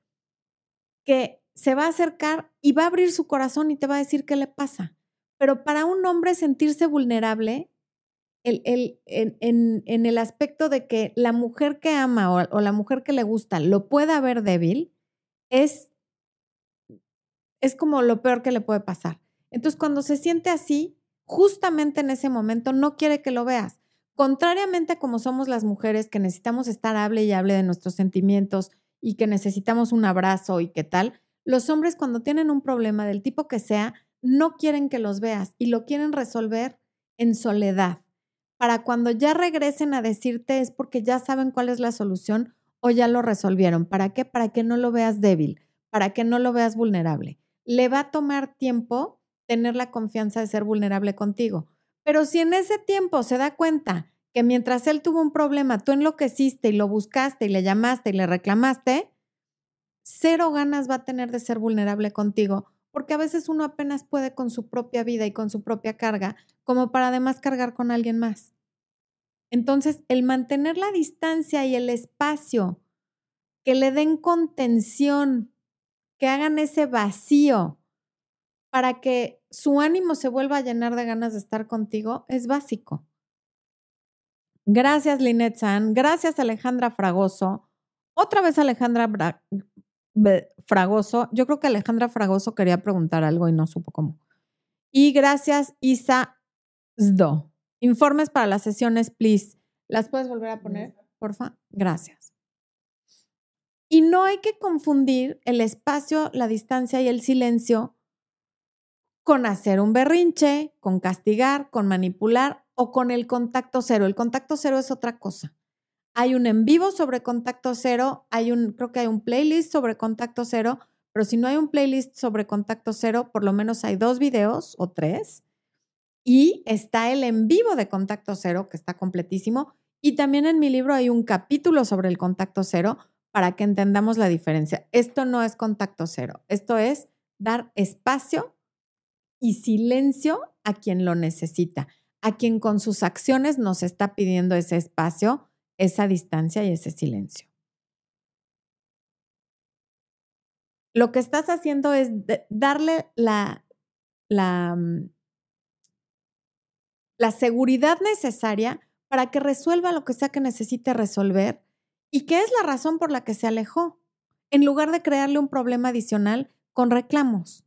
que se va a acercar y va a abrir su corazón y te va a decir qué le pasa. Pero para un hombre sentirse vulnerable, en, el aspecto de que la mujer que ama o, o, la mujer que le gusta lo pueda ver débil, es, es como lo peor que le puede pasar. Entonces, cuando se siente así, justamente en ese momento no quiere que lo veas. Contrariamente a como somos las mujeres que necesitamos estar hable y hable de nuestros sentimientos y que necesitamos un abrazo y qué tal, los hombres cuando tienen un problema del tipo que sea, no quieren que los veas y lo quieren resolver en soledad. Para cuando ya regresen a decirte es porque ya saben cuál es la solución o ya lo resolvieron. ¿Para qué? Para que no lo veas débil, para que no lo veas vulnerable. Le va a tomar tiempo tener la confianza de ser vulnerable contigo. Pero si en ese tiempo se da cuenta que mientras él tuvo un problema, tú enloqueciste y lo buscaste y le llamaste y le reclamaste, cero ganas va a tener de ser vulnerable contigo, porque a veces uno apenas puede con su propia vida y con su propia carga, como para además cargar con alguien más. Entonces, el mantener la distancia y el espacio, que le den contención, que hagan ese vacío para que su ánimo se vuelva a llenar de ganas de estar contigo, es básico. Gracias, Linet San. Gracias, Alejandra Fragoso. Otra vez Alejandra Fragoso. Yo creo que Alejandra Fragoso quería preguntar algo y no supo cómo. Y gracias, Isa Zdo. Informes para las sesiones, please. ¿Las puedes volver a poner, porfa? Gracias. Y no hay que confundir el espacio, la distancia y el silencio con hacer un berrinche, con castigar, con manipular o con el contacto cero. El contacto cero es otra cosa. Hay un en vivo sobre contacto cero, hay un, creo que hay un playlist sobre contacto cero, pero si no hay un playlist sobre contacto cero, por lo menos hay dos videos o tres. Y está el en vivo de contacto cero, que está completísimo. Y también en mi libro hay un capítulo sobre el contacto cero para que entendamos la diferencia. Esto no es contacto cero, esto es dar espacio y silencio a quien lo necesita, a quien con sus acciones nos está pidiendo ese espacio esa distancia y ese silencio. Lo que estás haciendo es darle la, la, mm, la seguridad necesaria para que resuelva lo que sea que necesite resolver y que es la razón por la que se alejó, en lugar de crearle un problema adicional con reclamos.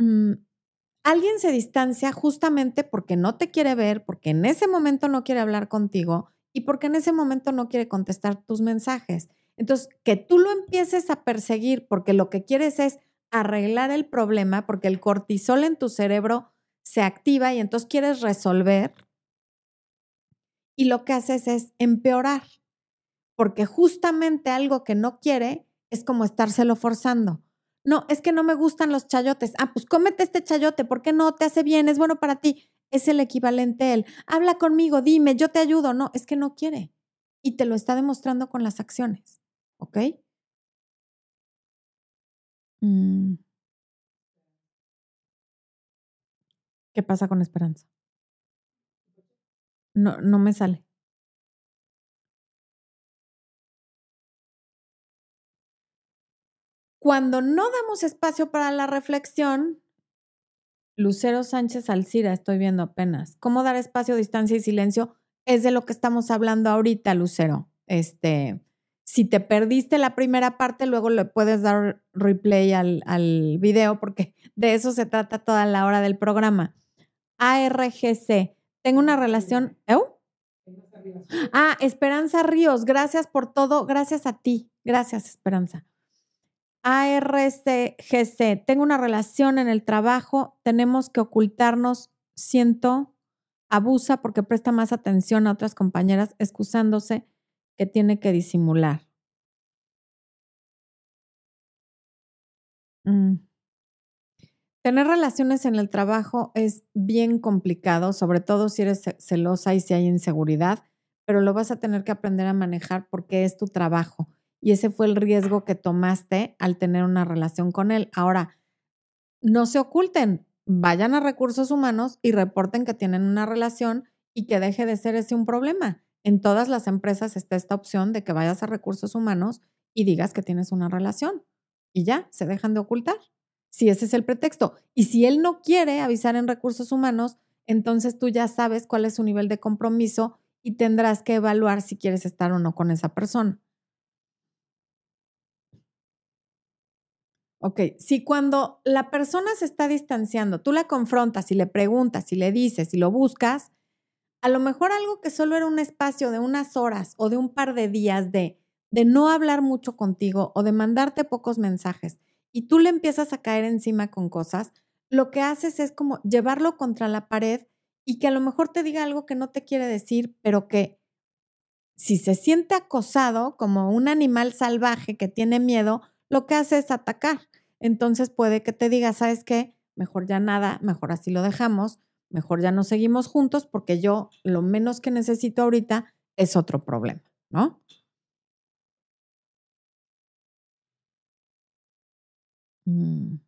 Mm, alguien se distancia justamente porque no te quiere ver, porque en ese momento no quiere hablar contigo y porque en ese momento no quiere contestar tus mensajes. Entonces, que tú lo empieces a perseguir porque lo que quieres es arreglar el problema, porque el cortisol en tu cerebro se activa y entonces quieres resolver. Y lo que haces es empeorar, porque justamente algo que no quiere es como estárselo forzando. No, es que no me gustan los chayotes. Ah, pues cómete este chayote, ¿por qué no? Te hace bien, es bueno para ti. Es el equivalente él. Habla conmigo, dime, yo te ayudo. No, es que no quiere. Y te lo está demostrando con las acciones. ¿Ok? Mm. ¿Qué pasa con esperanza? No, no me sale. Cuando no damos espacio para la reflexión, Lucero Sánchez Alcira, estoy viendo apenas. ¿Cómo dar espacio, distancia y silencio? Es de lo que estamos hablando ahorita, Lucero. Este, si te perdiste la primera parte, luego le puedes dar replay al, al video porque de eso se trata toda la hora del programa. ARGC, tengo una relación. ¿Eh? Ah, Esperanza Ríos, gracias por todo, gracias a ti, gracias Esperanza. ARCGC, tengo una relación en el trabajo, tenemos que ocultarnos, siento, abusa porque presta más atención a otras compañeras, excusándose que tiene que disimular. Mm. Tener relaciones en el trabajo es bien complicado, sobre todo si eres celosa y si hay inseguridad, pero lo vas a tener que aprender a manejar porque es tu trabajo y ese fue el riesgo que tomaste al tener una relación con él. Ahora, no se oculten, vayan a recursos humanos y reporten que tienen una relación y que deje de ser ese un problema. En todas las empresas está esta opción de que vayas a recursos humanos y digas que tienes una relación y ya, se dejan de ocultar. Si ese es el pretexto. Y si él no quiere avisar en recursos humanos, entonces tú ya sabes cuál es su nivel de compromiso y tendrás que evaluar si quieres estar o no con esa persona. Ok, si cuando la persona se está distanciando, tú la confrontas y le preguntas y le dices y lo buscas, a lo mejor algo que solo era un espacio de unas horas o de un par de días de, de no hablar mucho contigo o de mandarte pocos mensajes y tú le empiezas a caer encima con cosas, lo que haces es como llevarlo contra la pared y que a lo mejor te diga algo que no te quiere decir, pero que si se siente acosado como un animal salvaje que tiene miedo, lo que hace es atacar. Entonces puede que te diga, ¿sabes qué? Mejor ya nada, mejor así lo dejamos, mejor ya no seguimos juntos porque yo lo menos que necesito ahorita es otro problema, ¿no? Mm.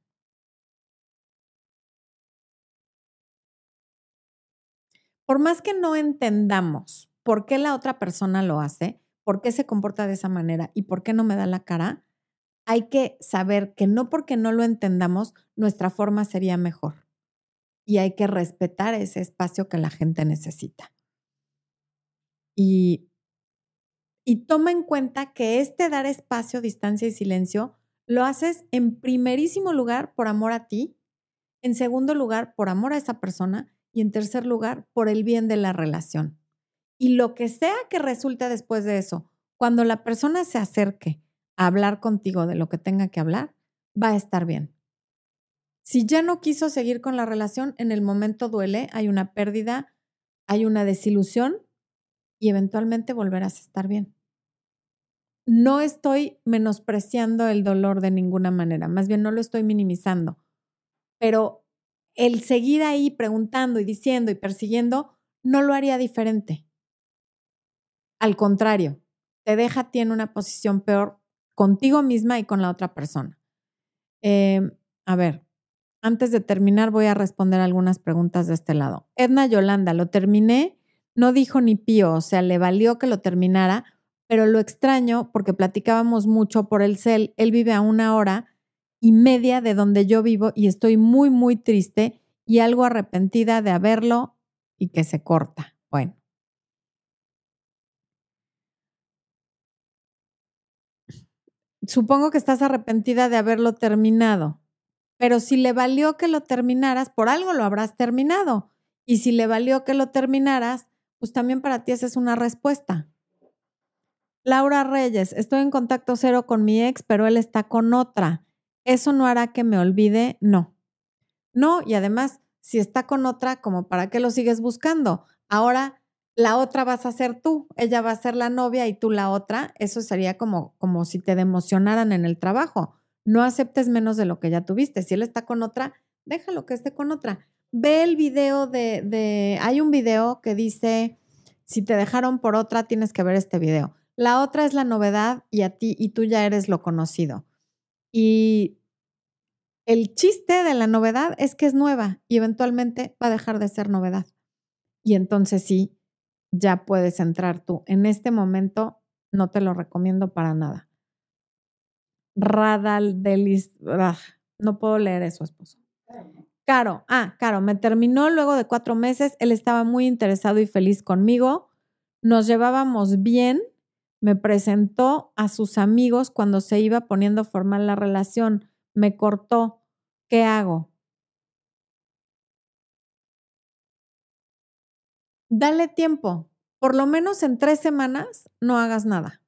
Por más que no entendamos por qué la otra persona lo hace, por qué se comporta de esa manera y por qué no me da la cara, hay que saber que no porque no lo entendamos, nuestra forma sería mejor. Y hay que respetar ese espacio que la gente necesita. Y, y toma en cuenta que este dar espacio, distancia y silencio lo haces en primerísimo lugar por amor a ti, en segundo lugar por amor a esa persona y en tercer lugar por el bien de la relación. Y lo que sea que resulte después de eso, cuando la persona se acerque hablar contigo de lo que tenga que hablar, va a estar bien. Si ya no quiso seguir con la relación, en el momento duele, hay una pérdida, hay una desilusión y eventualmente volverás a estar bien. No estoy menospreciando el dolor de ninguna manera, más bien no lo estoy minimizando, pero el seguir ahí preguntando y diciendo y persiguiendo no lo haría diferente. Al contrario, te deja a ti en una posición peor contigo misma y con la otra persona. Em, a ver, antes de terminar voy a responder algunas preguntas de este lado. Edna Yolanda, lo terminé, no dijo ni pío, o sea, le valió que lo terminara, pero lo extraño porque platicábamos mucho por el cel. Él vive a una hora y media de donde yo vivo y estoy muy, muy triste y algo arrepentida de haberlo y que se corta. Bueno. Supongo que estás arrepentida de haberlo terminado, pero si le valió que lo terminaras, por algo lo habrás terminado. Y si le valió que lo terminaras, pues también para ti esa es una respuesta. Laura Reyes, estoy en contacto cero con mi ex, pero él está con otra. ¿Eso no hará que me olvide? No. No, y además, si está con otra, como para qué lo sigues buscando? Ahora la otra vas a ser tú, ella va a ser la novia y tú la otra. Eso sería como, como si te democionaran en el trabajo. No aceptes menos de lo que ya tuviste. Si él está con otra, déjalo que esté con otra. Ve el video de, de, hay un video que dice, si te dejaron por otra, tienes que ver este video. La otra es la novedad y a ti, y tú ya eres lo conocido. Y el chiste de la novedad es que es nueva y eventualmente va a dejar de ser novedad. Y entonces sí, ya puedes entrar tú. En este momento no te lo recomiendo para nada. Radal Delis, no puedo leer eso, esposo. Caro, ah, Caro, me terminó luego de cuatro meses. Él estaba muy interesado y feliz conmigo. Nos llevábamos bien. Me presentó a sus amigos cuando se iba poniendo formal la relación. Me cortó. ¿Qué hago? Dale tiempo. Por lo menos en tres semanas no hagas nada.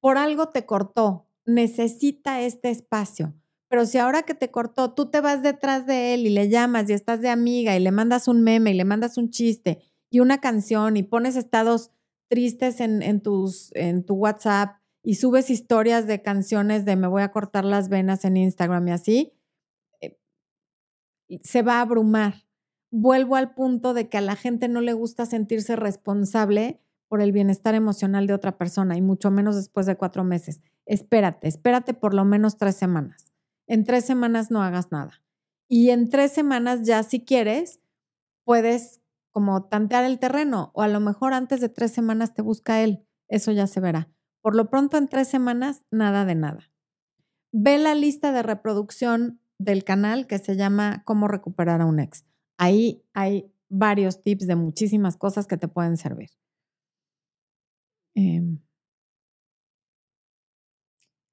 Por algo te cortó. Necesita este espacio pero si ahora que te cortó, tú te vas detrás de él y le llamas y estás de amiga y le mandas un meme y le mandas un chiste y una canción y pones estados tristes en, tus, en tu WhatsApp y subes historias de canciones de me voy a cortar las venas en Instagram y así, eh, se va a abrumar. Vuelvo al punto de que a la gente no le gusta sentirse responsable por el bienestar emocional de otra persona y mucho menos después de cuatro meses. Espérate, espérate por lo menos tres semanas en tres semanas no hagas nada. Y en tres semanas ya si quieres, puedes como tantear el terreno o a lo mejor antes de tres semanas te busca él. Eso ya se verá. Por lo pronto en tres semanas, nada de nada. Ve la lista de reproducción del canal que se llama Cómo recuperar a un ex. Ahí hay varios tips de muchísimas cosas que te pueden servir. Eh,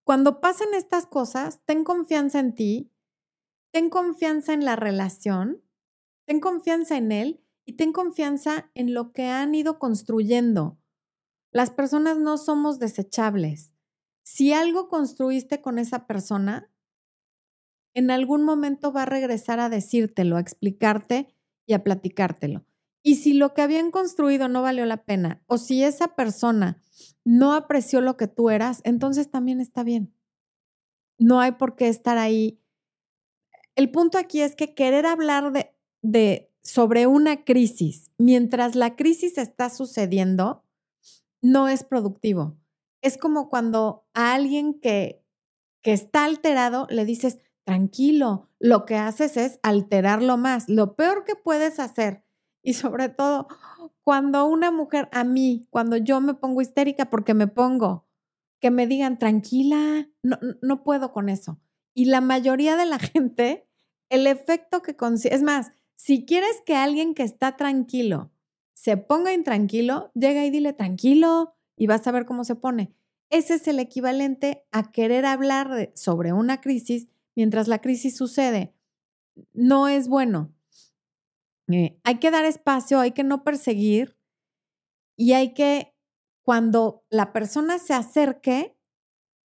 cuando pasen estas cosas, ten confianza en ti, ten confianza en la relación, ten confianza en él y ten confianza en lo que han ido construyendo. Las personas no somos desechables. Si algo construiste con esa persona, en algún momento va a regresar a decírtelo, a explicarte y a platicártelo. Y si lo que habían construido no valió la pena, o si esa persona no apreció lo que tú eras, entonces también está bien. No hay por qué estar ahí. El punto aquí es que querer hablar de, de sobre una crisis mientras la crisis está sucediendo no es productivo. Es como cuando a alguien que, que está alterado le dices, tranquilo, lo que haces es alterarlo más. Lo peor que puedes hacer y sobre todo cuando una mujer, a mí, cuando yo me pongo histérica porque me pongo, que me digan, tranquila, no, no puedo con eso. Y la mayoría de la gente, el efecto que consigue, es más, si quieres que alguien que está tranquilo se ponga intranquilo, llega y dile tranquilo y vas a ver cómo se pone. Ese es el equivalente a querer hablar sobre una crisis mientras la crisis sucede. No es bueno. Eh, hay que dar espacio, hay que no perseguir y hay que, cuando la persona se acerque,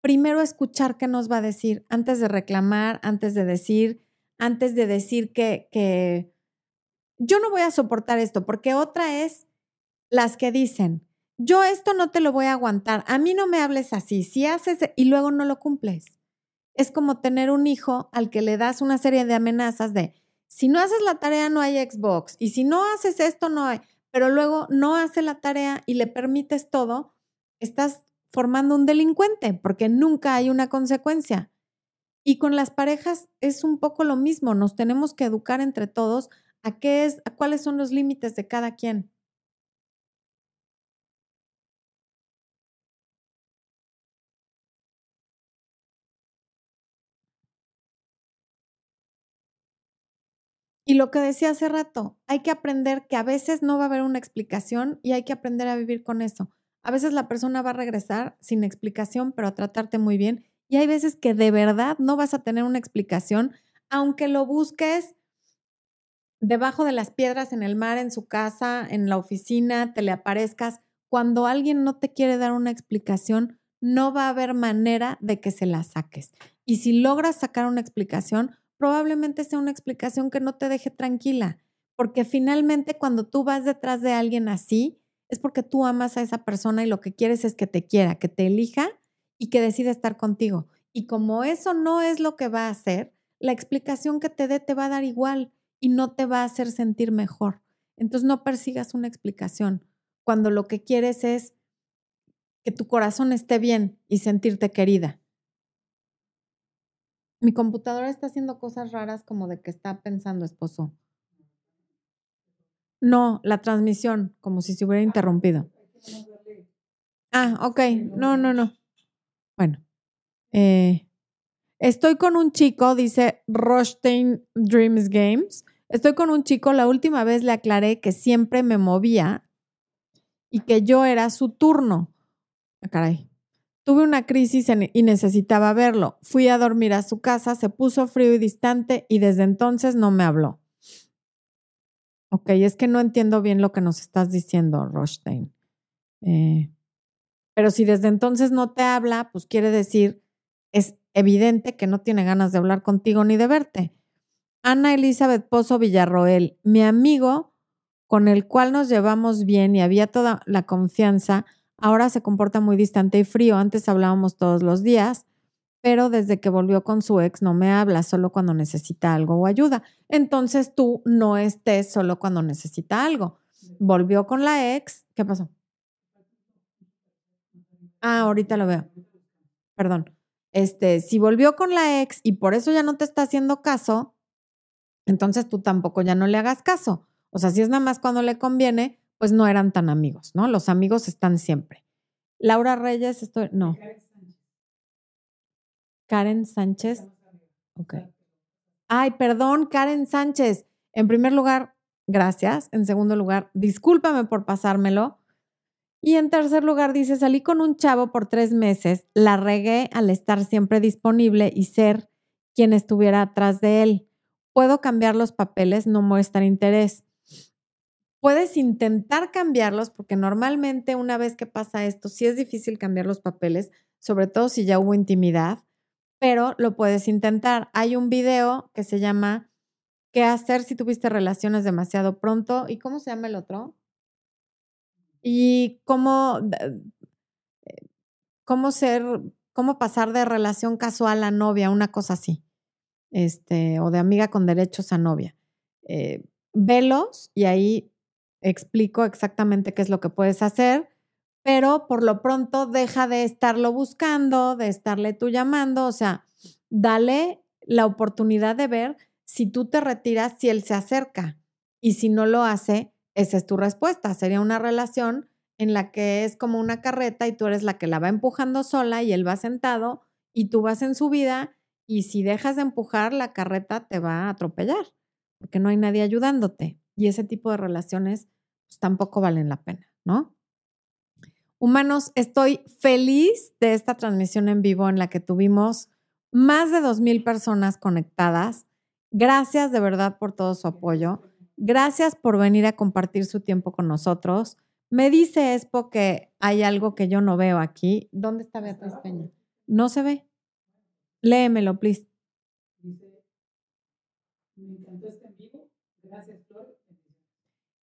primero escuchar qué nos va a decir antes de reclamar, antes de decir, antes de decir que, que yo no voy a soportar esto, porque otra es las que dicen, yo esto no te lo voy a aguantar, a mí no me hables así, si haces y luego no lo cumples. Es como tener un hijo al que le das una serie de amenazas de, si no haces la tarea no hay Xbox y si no haces esto no hay, pero luego no hace la tarea y le permites todo, estás formando un delincuente porque nunca hay una consecuencia. Y con las parejas es un poco lo mismo, nos tenemos que educar entre todos a qué es, a cuáles son los límites de cada quien. Y lo que decía hace rato, hay que aprender que a veces no va a haber una explicación y hay que aprender a vivir con eso. A veces la persona va a regresar sin explicación, pero a tratarte muy bien. Y hay veces que de verdad no vas a tener una explicación, aunque lo busques debajo de las piedras en el mar, en su casa, en la oficina, te le aparezcas. Cuando alguien no te quiere dar una explicación, no va a haber manera de que se la saques. Y si logras sacar una explicación, probablemente sea una explicación que no te deje tranquila, porque finalmente cuando tú vas detrás de alguien así, es porque tú amas a esa persona y lo que quieres es que te quiera, que te elija y que decida estar contigo. Y como eso no es lo que va a hacer, la explicación que te dé te va a dar igual y no te va a hacer sentir mejor. Entonces no persigas una explicación cuando lo que quieres es que tu corazón esté bien y sentirte querida. Mi computadora está haciendo cosas raras como de que está pensando, esposo. No, la transmisión, como si se hubiera interrumpido. Ah, ok. No, no, no. Bueno. Eh, estoy con un chico, dice Rostein Dreams Games. Estoy con un chico, la última vez le aclaré que siempre me movía y que yo era su turno. Ah, caray. Tuve una crisis y necesitaba verlo. Fui a dormir a su casa, se puso frío y distante y desde entonces no me habló. Ok, es que no entiendo bien lo que nos estás diciendo, Rostein. Eh, pero si desde entonces no te habla, pues quiere decir, es evidente que no tiene ganas de hablar contigo ni de verte. Ana Elizabeth Pozo Villarroel, mi amigo con el cual nos llevamos bien y había toda la confianza, ahora se comporta muy distante y frío. Antes hablábamos todos los días, pero desde que volvió con su ex no me habla, solo cuando necesita algo o ayuda. Entonces tú no estés solo cuando necesita algo. Volvió con la ex, ¿qué pasó? Ah, ahorita lo veo. Perdón. Este, si volvió con la ex y por eso ya no te está haciendo caso, entonces tú tampoco ya no le hagas caso. O sea, si es nada más cuando le conviene, pues no eran tan amigos, ¿no? Los amigos están siempre. Laura Reyes, estoy, no. Karen Sánchez. Ok. Ay, perdón, Karen Sánchez. En primer lugar, gracias. En segundo lugar, discúlpame por pasármelo. Y en tercer lugar, dice, salí con un chavo por tres meses, la regué al estar siempre disponible y ser quien estuviera atrás de él. Puedo cambiar los papeles, no muestra interés. Puedes intentar cambiarlos porque normalmente una vez que pasa esto, sí es difícil cambiar los papeles, sobre todo si ya hubo intimidad, pero lo puedes intentar. Hay un video que se llama ¿Qué hacer si tuviste relaciones demasiado pronto? ¿Y cómo se llama el otro? Y cómo, eh, cómo ser, cómo pasar de relación casual a novia, una cosa así. Este, o de amiga con derechos a novia. Eh, velos y ahí explico exactamente qué es lo que puedes hacer, pero por lo pronto deja de estarlo buscando, de estarle tú llamando, o sea, dale la oportunidad de ver si tú te retiras, si él se acerca. Y si no lo hace, esa es tu respuesta. Sería una relación en la que es como una carreta y tú eres la que la va empujando sola y él va sentado y tú vas en su vida y si dejas de empujar, la carreta te va a atropellar porque no hay nadie ayudándote. Y ese tipo de relaciones pues, tampoco valen la pena, ¿no? Humanos, estoy feliz de esta transmisión en vivo en la que tuvimos más de 2.000 personas conectadas. Gracias de verdad por todo su apoyo. Gracias por venir a compartir su tiempo con nosotros. Me dice Expo que hay algo que yo no veo aquí. ¿Dónde está Beatriz Peña? No se ve. Léemelo, please. Me encantó este vivo. Gracias, Flor.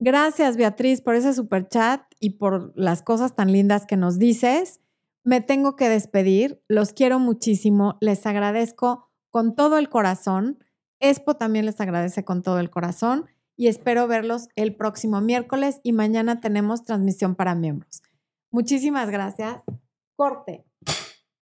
Gracias, Beatriz, por ese super chat y por las cosas tan lindas que nos dices. Me tengo que despedir. Los quiero muchísimo. Les agradezco con todo el corazón. Expo también les agradece con todo el corazón y espero verlos el próximo miércoles y mañana tenemos transmisión para miembros. Muchísimas gracias. Corte.